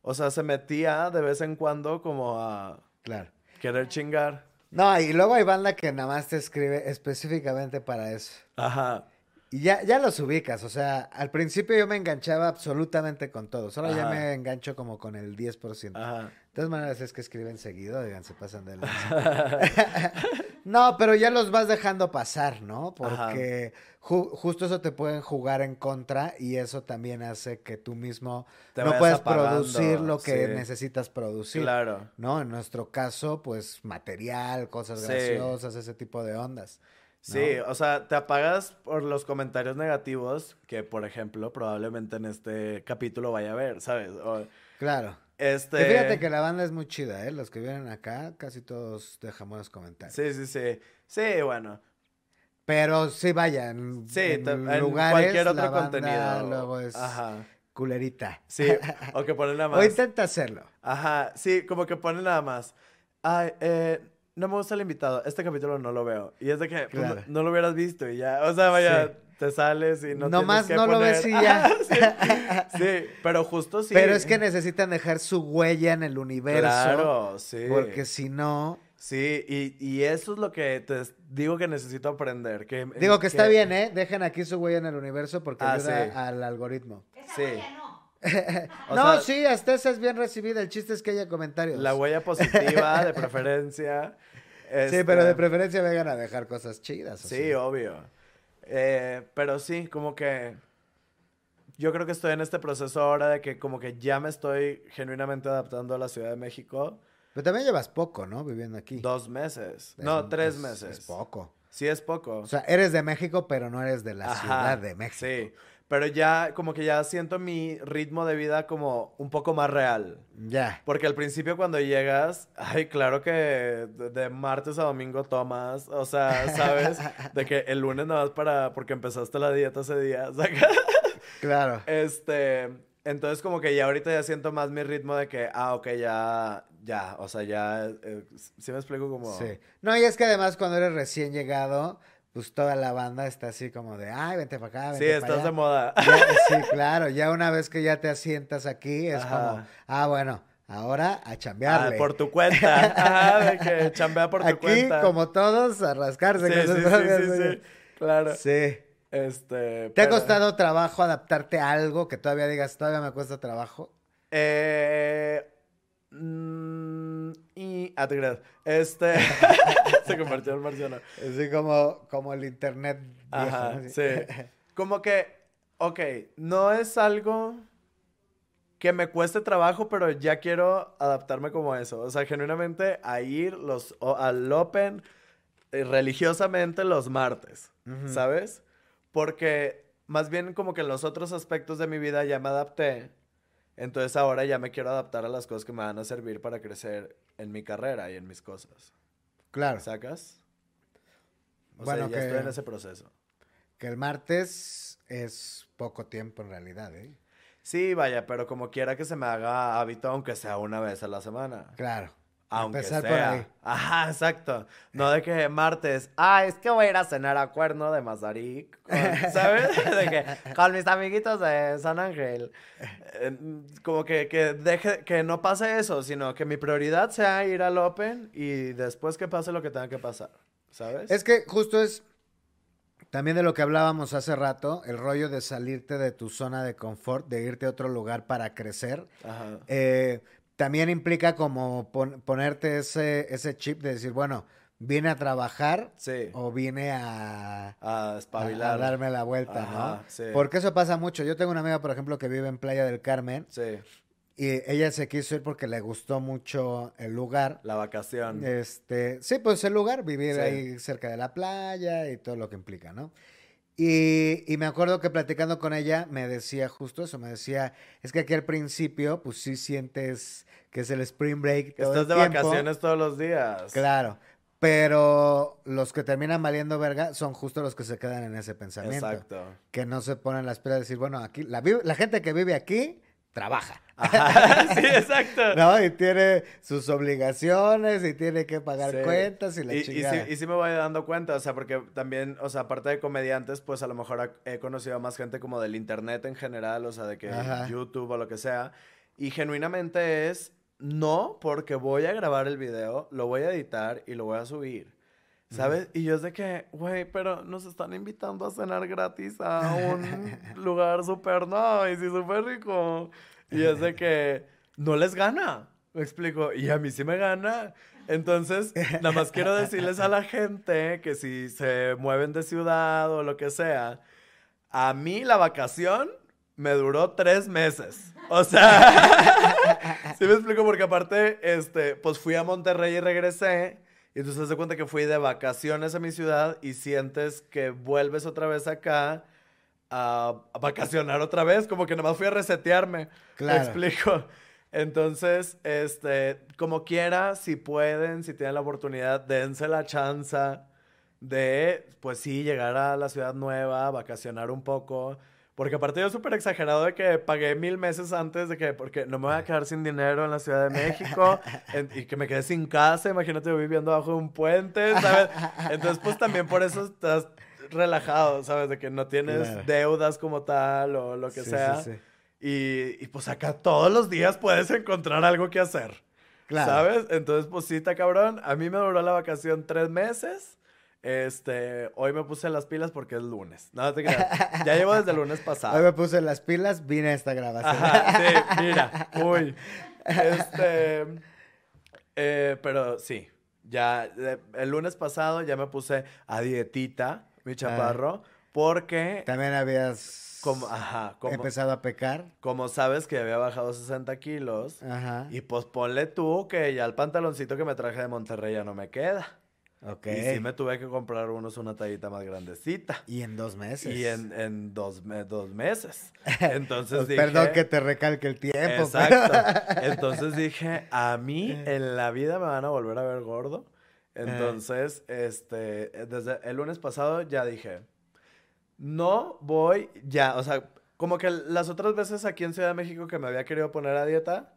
O sea, se metía de vez en cuando como a claro. querer chingar. No, y luego hay banda que nada más te escribe específicamente para eso. Ajá. Y ya, ya los ubicas, o sea, al principio yo me enganchaba absolutamente con todo, solo ya me engancho como con el 10%. Ajá. De todas maneras es que escriben seguido, digan, se pasan de No, pero ya los vas dejando pasar, ¿no? Porque justo eso te pueden jugar en contra y eso también hace que tú mismo no puedes producir lo que necesitas producir. Claro. ¿No? En nuestro caso, pues material, cosas graciosas, ese tipo de ondas. Sí, o sea, te apagas por los comentarios negativos que, por ejemplo, probablemente en este capítulo vaya a ver, ¿sabes? claro. Este... fíjate que la banda es muy chida, ¿eh? Los que vienen acá, casi todos dejamos los comentarios. Sí, sí, sí. Sí, bueno. Pero sí, vaya, en, sí, en, lugares, cualquier otro contenido. Luego es culerita. Sí, o que ponen nada más. o intenta hacerlo. Ajá, sí, como que ponen nada más. Ay, eh no me gusta el invitado, este capítulo no lo veo. Y es de que pues, no, lo hubieras visto y ya, o sea, vaya, te sales y no Nomás tienes que no lo ves y ya. sí, pero justo sí. Pero es que necesitan dejar su huella en el universo. Claro, sí. Porque si no... Sí, y, y, eso es lo que te digo que necesito aprender. Que, digo que, está bien, ¿eh? Dejen aquí su huella en el universo porque ah, ayuda al algoritmo. Esa sí. no. no, sí, hasta esa es bien recibida. El chiste es que haya comentarios. La huella positiva, de preferencia. Sí, pero de este, preferencia vengan a dejar cosas chidas. Sí, obvio. Eh, pero sí, como que yo creo que estoy en este proceso ahora de que como que ya me estoy genuinamente adaptando a la Ciudad de México. Pero también llevas poco, ¿no? Viviendo aquí. Dos meses. no, tres meses. Es poco. Sí, es poco. O sea, eres de México, pero no eres de la Ciudad de México. Sí. Pero ya, como que ya siento mi ritmo de vida como un poco más real. Ya. Porque al principio cuando llegas, ay, claro que de, martes a domingo tomas, o sea, ¿sabes? de que el lunes nada más para, porque empezaste la dieta ese día, Claro. Este, Entonces como que ya ahorita ya siento más mi ritmo de que, ah, ok, ya, ya, o sea, ya, eh, ¿sí me explico como? Sí. No, y es que además cuando eres recién llegado, pues toda la banda está así como de, ay, vente para acá, vente Sí, estás de moda. sí, claro, ya una vez que ya te asientas aquí, es como, ah, bueno, ahora a chambearle. Ah, por tu cuenta. ah, de que chambea por tu cuenta. Aquí, como todos, a rascarse. Sí, sí, sí, sí, claro. Sí. Este, ¿Te ha costado trabajo adaptarte a algo que todavía digas, todavía me cuesta trabajo? Eh, mm, y, ah, te creas. Este, se convirtió en marciano. Así como, como el internet. Ajá, sí. Como que, ok, no es algo que me cueste trabajo, pero ya quiero adaptarme como eso. O sea, genuinamente a ir los, al Open eh, religiosamente los martes, ¿sabes? Porque más bien como que en los otros aspectos de mi vida ya me adapté. Entonces ahora ya me quiero adaptar a las cosas que me van a servir para crecer en mi carrera y en mis cosas. Claro. ¿Sacas? O bueno, sea, ya estoy en ese proceso. Que el martes es poco tiempo en realidad, ¿eh? Sí, vaya, pero como quiera que se me haga hábito, aunque sea una vez a la semana. Claro. Aunque sea. Ajá, exacto. No de que martes, ah, es que voy a ir a cenar a Cuerno de Mazarik, ¿sabes? de que con mis amiguitos de San Ángel. Como que, que deje, que no pase eso, sino que mi prioridad sea ir al Open y después que pase lo que tenga que pasar, ¿sabes? Es que justo es también de lo que hablábamos hace rato, el rollo de salirte de tu zona de confort, de irte a otro lugar para crecer. Ajá. Eh, también implica como ponerte ese, ese chip de decir, bueno, vine a trabajar o vine a, a, espabilar. darme la vuelta, ¿no? Porque eso pasa mucho. Yo tengo una amiga, por ejemplo, que vive en Playa del Carmen. Sí. Y ella se quiso ir porque le gustó mucho el lugar. La vacación. Este, sí, pues el lugar, vivir ahí cerca de la playa y todo lo que implica, ¿no? Y, y, me acuerdo que platicando con ella me decía justo eso, me decía, es que aquí al principio pues sí sientes que es el spring break. Todo Estás de vacaciones todos los días. Claro, pero los que terminan valiendo verga son justo los que se quedan en ese pensamiento. Exacto. Que no se ponen las piedras de decir, bueno, aquí la, la gente que vive aquí trabaja. sí, exacto. ¿No? Y tiene sus obligaciones y tiene que pagar cuentas y la y, chingada. Y sí, y sí me voy dando cuenta, o sea, porque también, o sea, aparte de comediantes, pues a lo mejor he conocido a más gente como del internet en general, o sea, de que YouTube o lo que sea. Y genuinamente es, no, porque voy a grabar el video, lo voy a editar y lo voy a subir. ¿Sabes? Y yo es de que, güey, pero nos están invitando a cenar gratis a un lugar súper nice y súper rico. Y es de que no les gana. Me explico. Y a mí sí me gana. Entonces, nada más quiero decirles a la gente que si se mueven de ciudad o lo que sea, a mí la vacación me duró tres meses. O sea, sí me explico porque aparte, este, pues fui a Monterrey y regresé. Y entonces te das cuenta que fui de vacaciones a mi ciudad y sientes que vuelves otra vez acá a, vacacionar otra vez, como que nomás fui a resetearme. Claro. Me explico. Entonces, este, como quiera, si pueden, si tienen la oportunidad, dense la chance de, pues sí, llegar a la ciudad nueva, vacacionar un poco. Porque aparte yo súper exagerado de que pagué mil meses antes de que, porque no me voy a quedar sin dinero en la Ciudad de México y que me quedé sin casa, imagínate yo viviendo bajo un puente, ¿sabes? Entonces pues también por eso estás relajado, ¿sabes? De que no tienes deudas como tal o lo que sea. Sí, sí. Y, y, pues acá todos los días puedes encontrar algo que hacer. Claro. ¿Sabes? Entonces pues sí, está cabrón. A mí me duró la vacación tres meses. Este, hoy me puse las pilas porque es lunes. No te creas. Ya llevo desde el lunes pasado. Hoy me puse las pilas, vine a esta grabación. sí, mira, uy. Este, eh, pero sí, ya el lunes pasado ya me puse a dietita, mi ah. chaparro, porque... También habías como, ajá, como, empezado a pecar. Como sabes que había bajado 60 kilos. Ajá. Y pues ponle tú que ya el pantaloncito que me traje de Monterrey ya no me queda. Ok. Y sí me tuve que comprar unos una tallita más grandecita. Y en dos meses. Y en, en dos, dos meses. Entonces pues, dije... Perdón que te recalque el tiempo. Exacto. Entonces dije, a mí en la vida me van a volver a ver gordo. Entonces, este, desde el lunes pasado ya dije, no voy ya, o sea, como que las otras veces aquí en Ciudad de México que me había querido poner a dieta,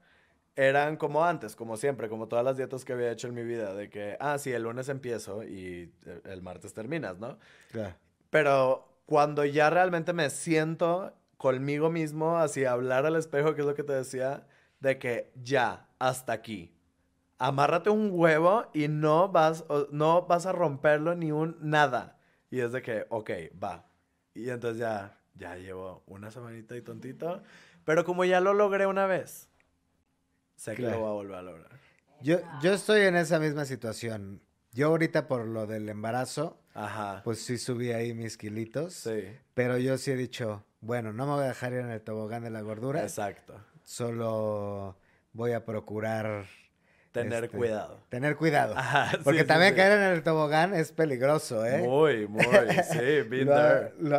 eran como antes, como siempre, como todas las dietas que había hecho en mi vida, de que, ah, sí, el lunes empiezo y el martes terminas, ¿no? Claro. Pero cuando ya realmente me siento conmigo mismo, así hablar al espejo, que es lo que te decía, de que ya, hasta aquí. Amárrate un huevo y no vas, no vas a romperlo ni un nada. Y es de que, ok, va. Y entonces ya, ya llevo una semanita y tontito. Pero como ya lo logré una vez, sé que lo voy a volver a lograr. Yo, yo estoy en esa misma situación. Yo ahorita por lo del embarazo, pues sí subí ahí mis kilitos. Sí. Pero yo sí he dicho, bueno, no me voy a dejar ir en el tobogán de la gordura. Exacto. Solo voy a procurar Tener este, cuidado. Tener cuidado. Porque también caer en el tobogán es peligroso, ¿eh? Muy, muy, sí,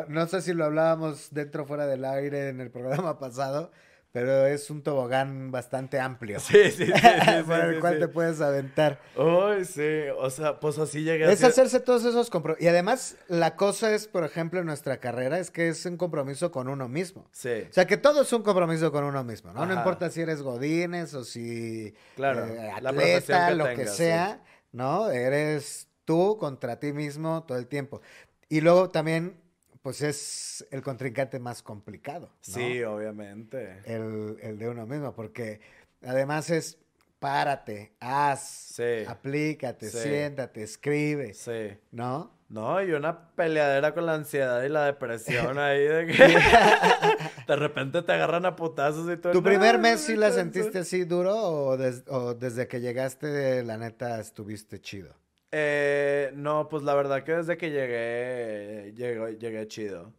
no sé si lo hablábamos dentro o fuera del aire en el programa pasado, pero es un tobogán bastante amplio. Sí, sí, sí. por el cual te puedes aventar. Uy, sí. O sea, pues así llega. Es hacerse todos esos compromisos. Y además, la cosa es, por ejemplo, en nuestra carrera, es que es un compromiso con uno mismo. Sí. O sea, que todo es un compromiso con uno mismo, ¿no? No importa si eres godines o si. Claro. Eh, atleta, lo que sea, ¿no? Eres tú contra ti mismo todo el tiempo. Y luego también pues es el contrincante más complicado. ¿no? Sí, obviamente. El, de uno mismo, porque además es párate, haz, aplícate, siéntate, escribe. Sí. ¿No? No, y una peleadera con la ansiedad y la depresión ahí de que de repente te agarran a putazos y todo. ¿Tu primer mes sí la sentiste así duro o, o desde que llegaste, la neta, estuviste chido? Eh, no, pues la verdad que desde que llegué, llegué, llegué chido.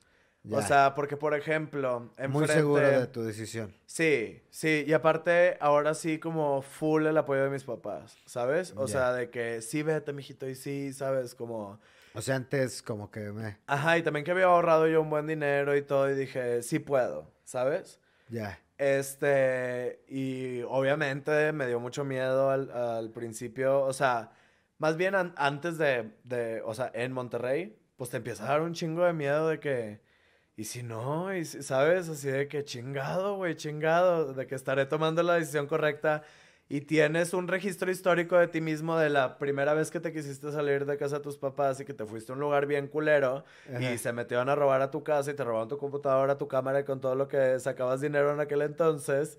O sea, porque por ejemplo, muy seguro de tu decisión. Sí, sí, y aparte ahora sí como full el apoyo de mis papás, ¿sabes? O sea, de que sí vete, mijito, y sí, ¿sabes? Como O sea, antes como que me Ajá, y también que había ahorrado yo un buen dinero y todo y dije, sí puedo, ¿sabes? Ya. Este, y obviamente me dio mucho miedo al, al principio, o sea, más bien antes de, de, o sea, en Monterrey, pues te empieza a dar un chingo de miedo de que, y si no, y sabes, así de que chingado, güey, chingado, de que estaré tomando la decisión correcta. Y tienes un registro histórico de ti mismo de la primera vez que te quisiste salir de casa de tus papás y que te fuiste a un lugar bien culero y se metieron a robar a tu casa y te robaron tu computadora, tu cámara y con todo lo que sacabas dinero en aquel entonces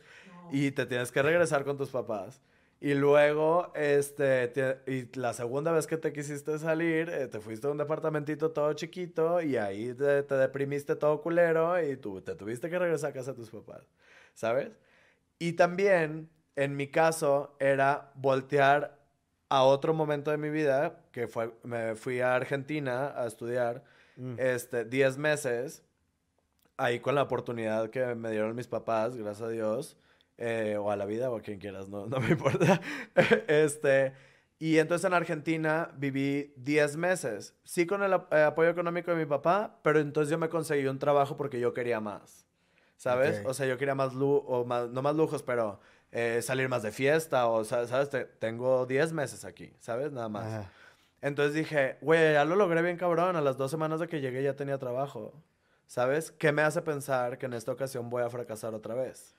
y te tienes que regresar con tus papás. Y luego, este, y la segunda vez que te quisiste salir, eh, te fuiste a un departamentito todo chiquito y ahí te, deprimiste todo culero y tú te tuviste que regresar a casa de tus papás, ¿sabes? Y también, en mi caso, era voltear a otro momento de mi vida, que fue, me fui a Argentina a estudiar, mm. este, 10 meses, ahí con la oportunidad que me dieron mis papás, gracias a Dios, eh, o a la vida o a quien quieras, no, no me importa. este, y entonces en Argentina viví 10 meses, sí con el eh, apoyo económico de mi papá, pero entonces yo me conseguí un trabajo porque yo quería más, ¿sabes? O sea, yo quería más, o más, no más lujos, pero eh, salir más de fiesta, o, ¿sabes? tengo 10 meses aquí, ¿sabes? Nada más. Entonces dije, güey, ya lo logré bien cabrón, a las dos semanas de que llegué ya tenía trabajo, ¿sabes? ¿Qué me hace pensar que en esta ocasión voy a fracasar otra vez?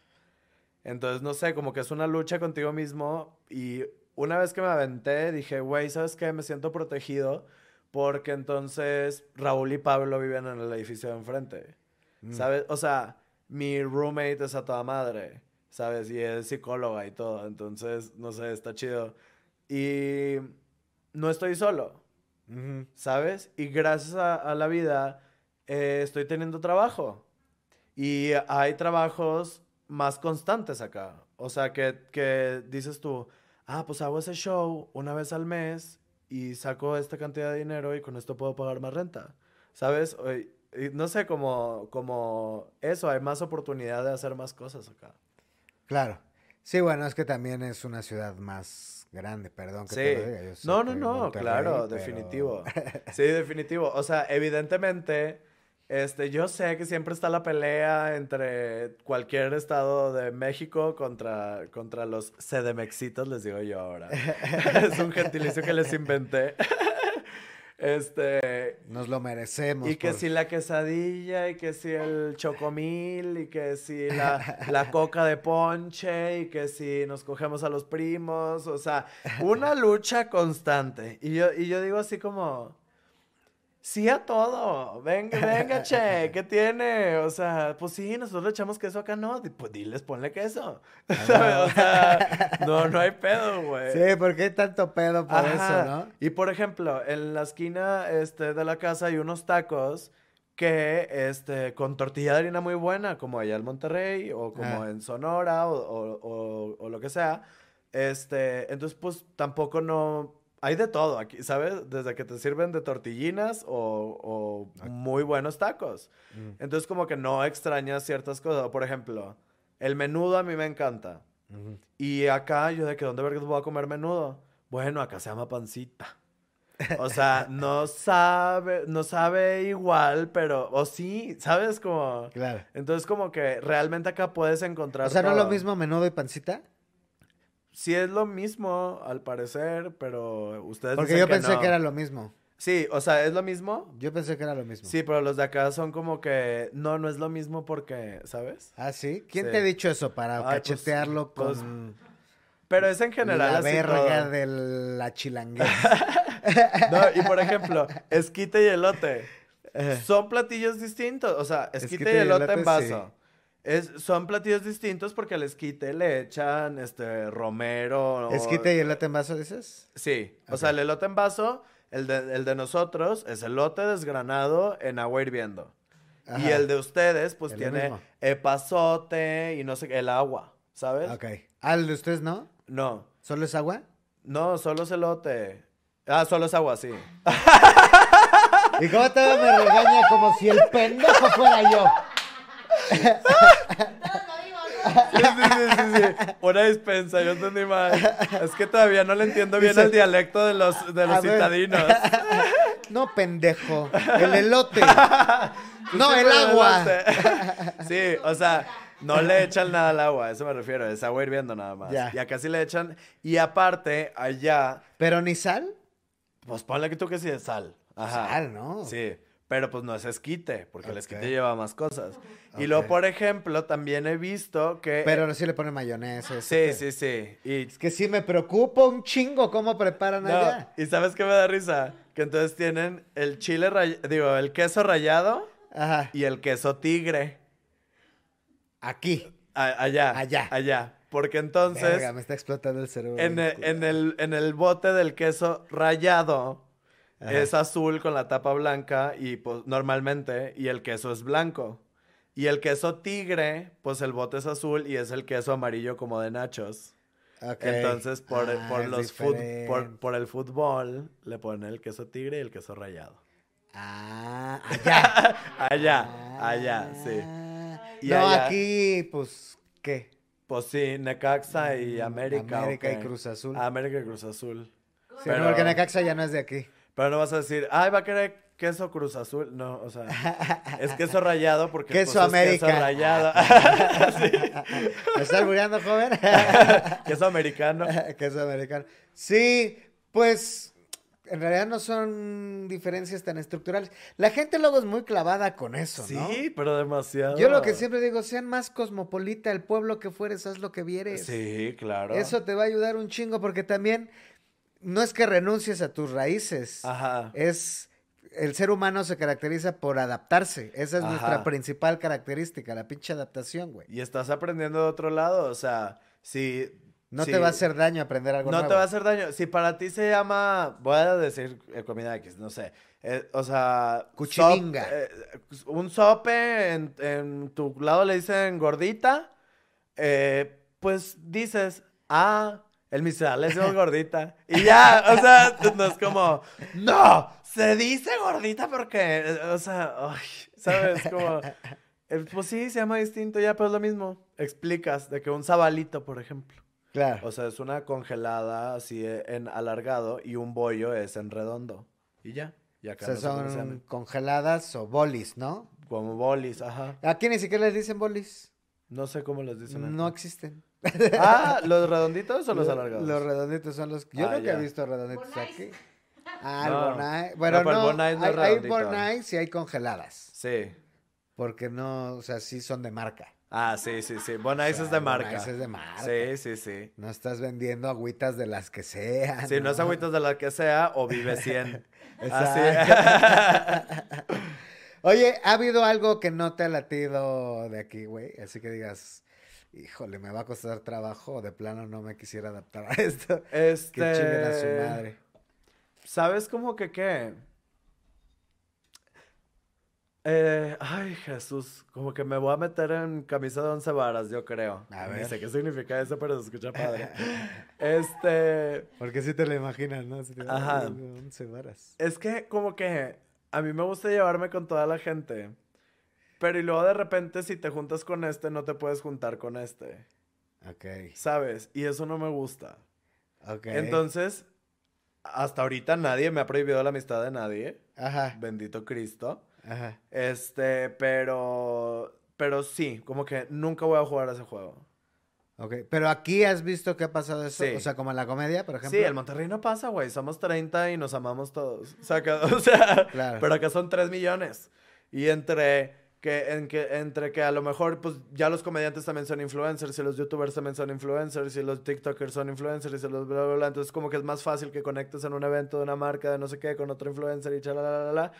Entonces, no sé, como que es una lucha contigo mismo y una vez que me aventé, dije, güey, ¿sabes qué? Me siento protegido porque entonces Raúl y Pablo viven en el edificio de enfrente, mm. ¿sabes? O sea, mi roommate es a toda madre, ¿sabes? Y es psicóloga y todo, entonces, no sé, está chido. Y no estoy solo, ¿sabes? Y gracias a, la vida eh, estoy teniendo trabajo. Y hay trabajos más constantes acá. O sea, que, dices tú, ah, pues hago ese show una vez al mes y saco esta cantidad de dinero y con esto puedo pagar más renta. ¿Sabes? no sé, como, como eso, hay más oportunidad de hacer más cosas acá. Claro. Sí, bueno, es que también es una ciudad más grande, perdón que te lo diga. no, no, no, claro, definitivo. Sí, definitivo. O sea, evidentemente este, yo sé que siempre está la pelea entre cualquier estado de México contra, contra los sedemexitos, les digo yo ahora. es un gentilicio que les inventé. Este. Nos lo merecemos. Y que si la quesadilla, y que si el chocomil, y que si la, la coca de ponche, y que si nos cogemos a los primos. O sea, una lucha constante. Y yo, y yo digo así como sí a todo. Venga, venga, che, ¿qué tiene? O sea, pues sí, nosotros le echamos queso acá, no. Pues diles, ponle queso. ¿Sabes? O sea, no, no hay pedo, güey. Sí, porque hay tanto pedo por eso, ¿no? Y por ejemplo, en la esquina este, de la casa hay unos tacos que este, con tortilla de harina muy buena, como allá en Monterrey, o como en Sonora, o, o, o lo que sea. Este, entonces, pues tampoco no hay de todo aquí, ¿sabes? Desde que te sirven de tortillinas o, muy buenos tacos. Mm. Entonces como que no extrañas ciertas cosas. Por ejemplo, el menudo a mí me encanta. Y acá yo de que dónde vergas voy a comer menudo. Bueno, acá se llama pancita. O sea, no sabe, no sabe igual, pero, o sí, ¿sabes? Como. Claro. Entonces, como que realmente acá puedes encontrar. O sea, ¿no es lo mismo menudo y pancita? Sí es lo mismo, al parecer, pero ustedes Porque yo pensé que era lo mismo. Sí, o sea, ¿es lo mismo? Yo pensé que era lo mismo. Sí, pero los de acá son como que... No, no es lo mismo porque, ¿sabes? ¿Ah, sí? ¿Quién te ha dicho eso para pues, cachetearlo pues, con... pero es en general la verga de la chilanguera. no, y por ejemplo, esquite y elote. Son platillos distintos. O sea, esquite, y elote, en vaso. Es, son platillos distintos porque al esquite le echan este romero. ¿Esquite y elote en vaso dices? Sí. O sea, el elote en vaso, el de, el de nosotros, es elote desgranado en agua hirviendo. Y el de ustedes, pues tiene epazote y no sé qué, el agua, ¿sabes? Ok. ¿Ah, el de ustedes no? No. ¿Solo es agua? No, solo es elote. Ah, solo es agua, sí. ¿Y cómo te me regaña como si el pendejo fuera yo? Sí, sí, sí, sí, Una dispensa, yo entendí mal. Es que todavía no le entiendo bien el dialecto de los, de los citadinos. No, pendejo. El elote. no, el agua. Sí, o sea, no le echan nada al agua, eso me refiero. Es agua hirviendo nada más. Y acá sí le echan. Y aparte, allá. ¿Pero ni sal? Pues ponle que tú que sí es sal. Ajá. Sal, ¿no? Sí. Pero pues no es esquite, porque el esquite lleva más cosas. Y luego, por ejemplo, también he visto que... Pero sí le ponen mayonesa. Sí, sí, sí. Y... Es que sí me preocupa un chingo cómo preparan allá. ¿Y sabes qué me da risa? Que entonces tienen el chile rayado, digo, el queso rallado y el queso tigre. Aquí. allá. Allá. Allá. Porque entonces... me está explotando el cerebro. En en el, en el bote del queso rallado es azul con la tapa blanca y pues normalmente y el queso es blanco. Y el queso tigre, pues el bote es azul y es el queso amarillo como de nachos. Entonces, por, ah, por los por, por, el fútbol, le ponen el queso tigre y el queso rallado. Ah, allá. allá, allá, sí. Y no, aquí, pues, ¿qué? Pues sí, Necaxa y mm, América. América y Cruz Azul. América y Cruz Azul. Sí, Pero... porque Necaxa ya no es de aquí. Pero no vas a decir, ay, va a querer queso Cruz Azul. No, o sea, es queso rayado porque queso pues, América. queso rayado. ¿Me estás muriendo, joven? queso americano. queso americano. Sí, pues en realidad no son diferencias tan estructurales. La gente luego es muy clavada con eso, ¿no? Sí, pero demasiado. Yo lo que siempre digo, sean más cosmopolita, el pueblo que fueres, haz lo que vieres. Sí, claro. Eso te va a ayudar un chingo porque también no es que renuncies a tus raíces. Ajá. Es el ser humano se caracteriza por adaptarse. Esa es nuestra principal característica, la pinche adaptación, güey. Y estás aprendiendo de otro lado, o sea, si no te va a hacer daño aprender algo no nuevo. No te va a hacer daño. Si para ti se llama, voy a decir eh, comida X, no sé. Eh, o sea, cuchilinga. Eh, un sope, en, en, tu lado le dicen gordita, pues dices, ah, el miserable es gordita. Y ya, o sea, no es como, no, se dice gordita porque, o sea, ¿sabes? Como, eh, pues sí, se llama distinto ya, pero es lo mismo. Explicas de que un sabalito, por ejemplo. Claro. O sea, es una congelada así en alargado y un bollo es en redondo. Y ya. Y acá o sea, son congeladas o bolis, ¿no? Como bolis, ajá. Aquí ni siquiera les dicen bolis. No sé cómo les dicen. No existen. Ah, ¿los redonditos o los alargados? Los redonditos son los. Yo ah, nunca he visto redonditos aquí. Ah, el Bonai. Bueno, no, hay, hay Bonai si hay congeladas. Sí. Porque no, o sea, sí son de marca. Ah, sí, sí, sí. Bonais es de marca. Bonais es de marca. Sí, sí, sí. No estás vendiendo agüitas de las que sean. Sí, no, es agüitas de las que sea o vive 100. Así. Oye, ¿ha habido algo que no te ha latido de aquí, güey? Así que digas, híjole, me va a costar trabajo, de plano no me quisiera adaptar a esto. Este... Que chinguen a su madre. ¿Sabes cómo que qué? Eh, ay, Jesús, como que me voy a meter en camisa de once varas, yo creo. A ver. sé qué significa eso, pero se escucha padre. este. Porque si te lo imaginas, ¿no? Ajá. Once varas. Es que, como que a mí me gusta llevarme con toda la gente. Pero y luego de repente, si te juntas con este, no te puedes juntar con este. Ok. ¿Sabes? Y eso no me gusta. Ok. Entonces, hasta ahorita nadie me ha prohibido la amistad de nadie. Ajá. Bendito Cristo. Ajá. Este, pero. Pero sí, como que nunca voy a jugar a ese juego. Ok, pero aquí has visto que ha pasado eso, o sea, como en la comedia, por ejemplo. Sí, el Monterrey no pasa, güey, somos 30 y nos amamos todos. O sea, o sea claro. pero acá son 3 millones. Y entre que, en que entre que a lo mejor pues ya los comediantes también son influencers y los youtubers también son influencers y los tiktokers son influencers y los bla bla bla. Entonces como que es más fácil que conectes en un evento de una marca de no sé qué con otro influencer y chalalala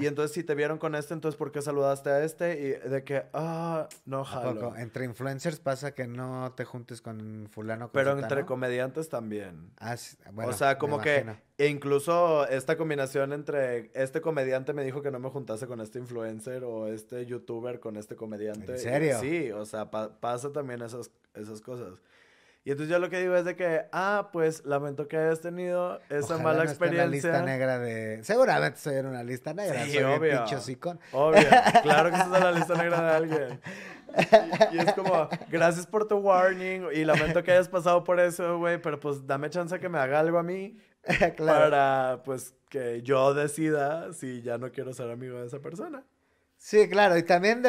y entonces si te vieron con este entonces por qué saludaste a este y de que ah no jalo. entre influencers pasa que no te juntes con fulano pero entre comediantes también. Ah, bueno, o sea como que e incluso esta combinación entre este comediante me dijo que no me juntase con este influencer o este youtuber con este comediante. ¿En serio? Sí, o sea, pasa también esas, esas cosas. Y entonces yo lo que digo es de que, ah, pues lamento que hayas tenido esa mala experiencia. En lista negra de. Seguramente soy en una lista negra. Sí, soy obvio. Obvio. Claro que estás en la lista negra de alguien. Y, es como, gracias por tu warning y lamento que hayas pasado por eso, güey, pero pues dame chance que me haga algo a mí para pues que yo decida si ya no quiero ser amigo de esa persona. Sí, claro, y también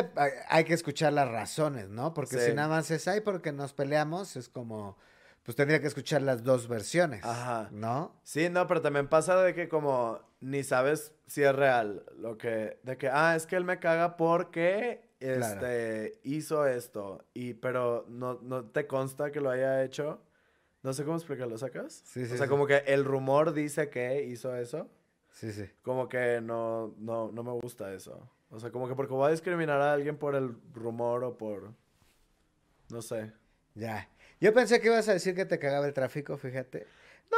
hay que escuchar las razones, ¿no? Porque si nada más es ahí porque nos peleamos, es como, pues tendría que escuchar las dos versiones, Ajá. ¿no? Sí, no, pero también pasa de que como ni sabes si es real, lo que, de que, ah, es que él me caga porque, este, hizo esto, y, pero no, no te consta que lo haya hecho. No sé cómo explicarlo, ¿sacas? Sí, sí. O sea, como que el rumor dice que hizo eso. Sí, sí. Como que no, no, no me gusta eso. O sea, como que porque voy a discriminar a alguien por el rumor o por... No sé. Ya. Yo pensé que ibas a decir que te cagaba el tráfico, fíjate.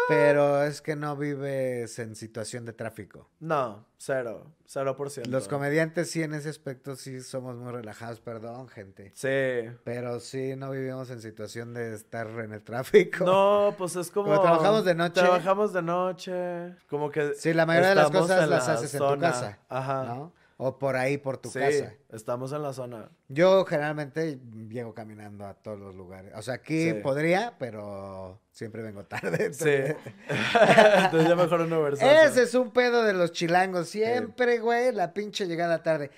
Pero es que no vives en situación de tráfico. No, cero, cero por ciento. Los comediantes sí en ese aspecto sí somos muy relajados, perdón, gente. Sí. Pero sí no vivimos en situación de estar en el tráfico. No, pues es como... trabajamos de noche. Trabajamos de noche, como que... Sí, la mayoría de las cosas las haces en tu casa. Ajá. ¿no? O por ahí, por tu sí, casa. Estamos en la zona. Yo generalmente llego caminando a todos los lugares. O sea, aquí podría, pero siempre vengo tarde. Sí. entonces ya mejor no verse. Ese es un pedo de los chilangos. Siempre, güey, la pinche llegada tarde.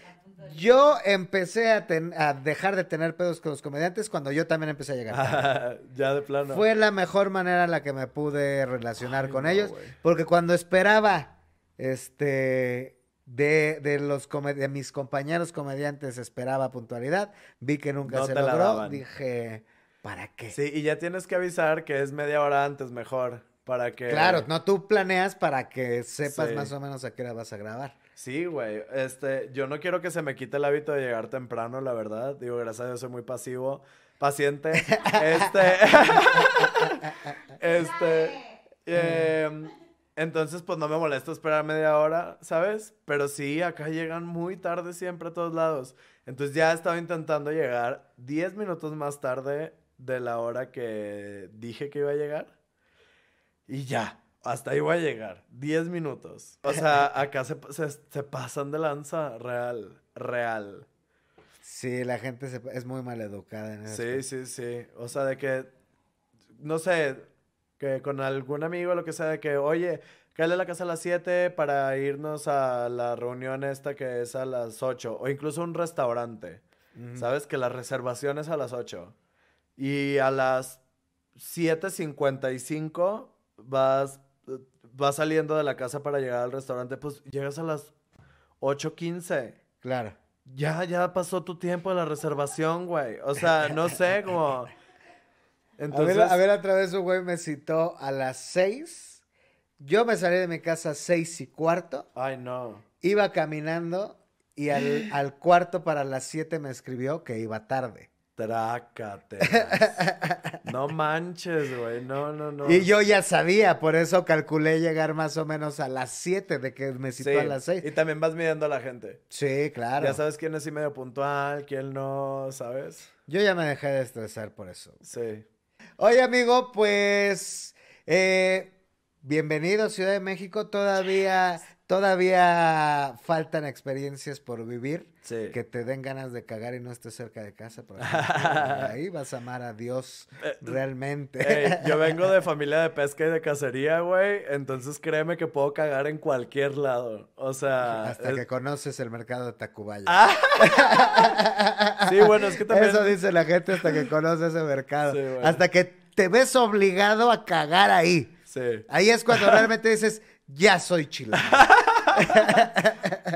Yo empecé a, a, dejar de tener pedos con los comediantes cuando yo también empecé a llegar tarde. ya de plano. Fue la mejor manera en la que me pude relacionar con ellos. Porque cuando esperaba, este de, de, los de mis compañeros comediantes esperaba puntualidad, vi que nunca se logró, dije, ¿para qué? Sí, y ya tienes que avisar que es media hora antes mejor, para que... Claro, no, tú planeas para que sepas más o menos a qué hora vas a grabar. Sí, güey, este, yo no quiero que se me quite el hábito de llegar temprano, la verdad, digo, gracias a Dios soy muy pasivo, paciente, este, este, eh, entonces, pues no me molesta esperar media hora, ¿sabes? Pero sí, acá llegan muy tarde siempre a todos lados. Entonces ya he estado intentando llegar 10 minutos más tarde de la hora que dije que iba a llegar. Y ya, hasta ahí voy a llegar. 10 minutos. O sea, acá se, se, pasan de lanza, real, real. Sí, la gente es muy mal educada en eso. Sí, sí, sí. O sea, de que, no sé, que con algún amigo, lo que sea, de que, oye, cállale a la casa a las 7 para irnos a la reunión esta que es a las 8, o incluso un restaurante, ¿sabes? Que la reservación es a las 8. Y a las 7.55 vas, vas saliendo de la casa para llegar al restaurante, pues llegas a las 8.15. Claro. Ya, ya pasó tu tiempo de la reservación, güey. O sea, no sé, como... Entonces... A ver, a ver, otra vez un güey me citó a las 6. Yo me salí de mi casa a 6 y cuarto. Ay, no. Iba caminando y al, al cuarto para las 7 me escribió que iba tarde. Trácate. no manches, güey. No, no, no. Y yo ya sabía, por eso calculé llegar más o menos a las 7 de que me citó a las 6. Y también vas midiendo a la gente. Sí, claro. Ya sabes quién es y medio puntual, quién no, ¿sabes? Yo ya me dejé de estresar por eso. Sí. Oye, amigo, pues. Eh, bienvenido Ciudad de México. Todavía Todavía faltan experiencias por vivir que te den ganas de cagar y no estés cerca de casa. ahí vas a amar a Dios eh, realmente. yo vengo de familia de pesca y de cacería, güey. Entonces créeme que puedo cagar en cualquier lado. O sea. Hasta que conoces el mercado de Tacubaya. sí, bueno, es que también. Eso dice la gente hasta que conoce ese mercado. hasta que te ves obligado a cagar ahí. Sí. Ahí es cuando realmente dices ya soy chilango.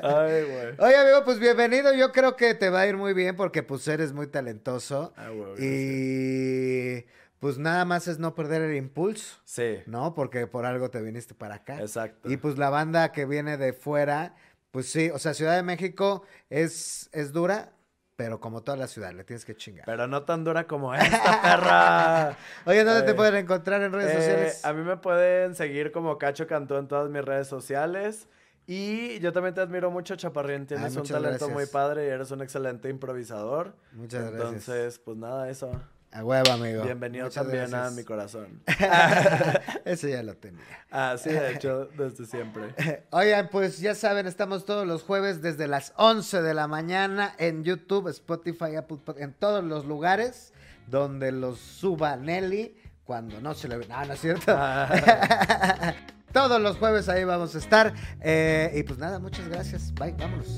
Ay, güey. Oye, amigo, pues bienvenido. Yo creo que te va a ir muy bien porque pues eres muy talentoso. Ah, güey, y pues nada más es no perder el impulso. Sí. ¿No? Porque por algo te viniste para acá. Exacto. Y pues la banda que viene de fuera, pues sí, o sea, Ciudad de México es, es dura, pero como toda la ciudad, le tienes que chingar. Pero no tan dura como esta, perra. Oye, ¿dónde te pueden encontrar en redes eh, sociales? A mí me pueden seguir como Cacho Cantó en todas mis redes sociales. Y yo también te admiro mucho, Chaparrín. Tienes un talento muy padre y eres un excelente improvisador. Muchas gracias. Entonces, pues nada, eso. A huevo, amigo. Bienvenido también a mi corazón. Eso ya lo tenía. Ah, sí, de hecho, desde siempre. Oigan, pues ya saben, estamos todos los jueves desde las 11 de la mañana en YouTube, Spotify, Apple, en todos los lugares donde los suba Nelly cuando no se le ve. No, no es cierto. todos los jueves ahí vamos a estar. Eh, y pues nada, muchas gracias. Bye, vámonos.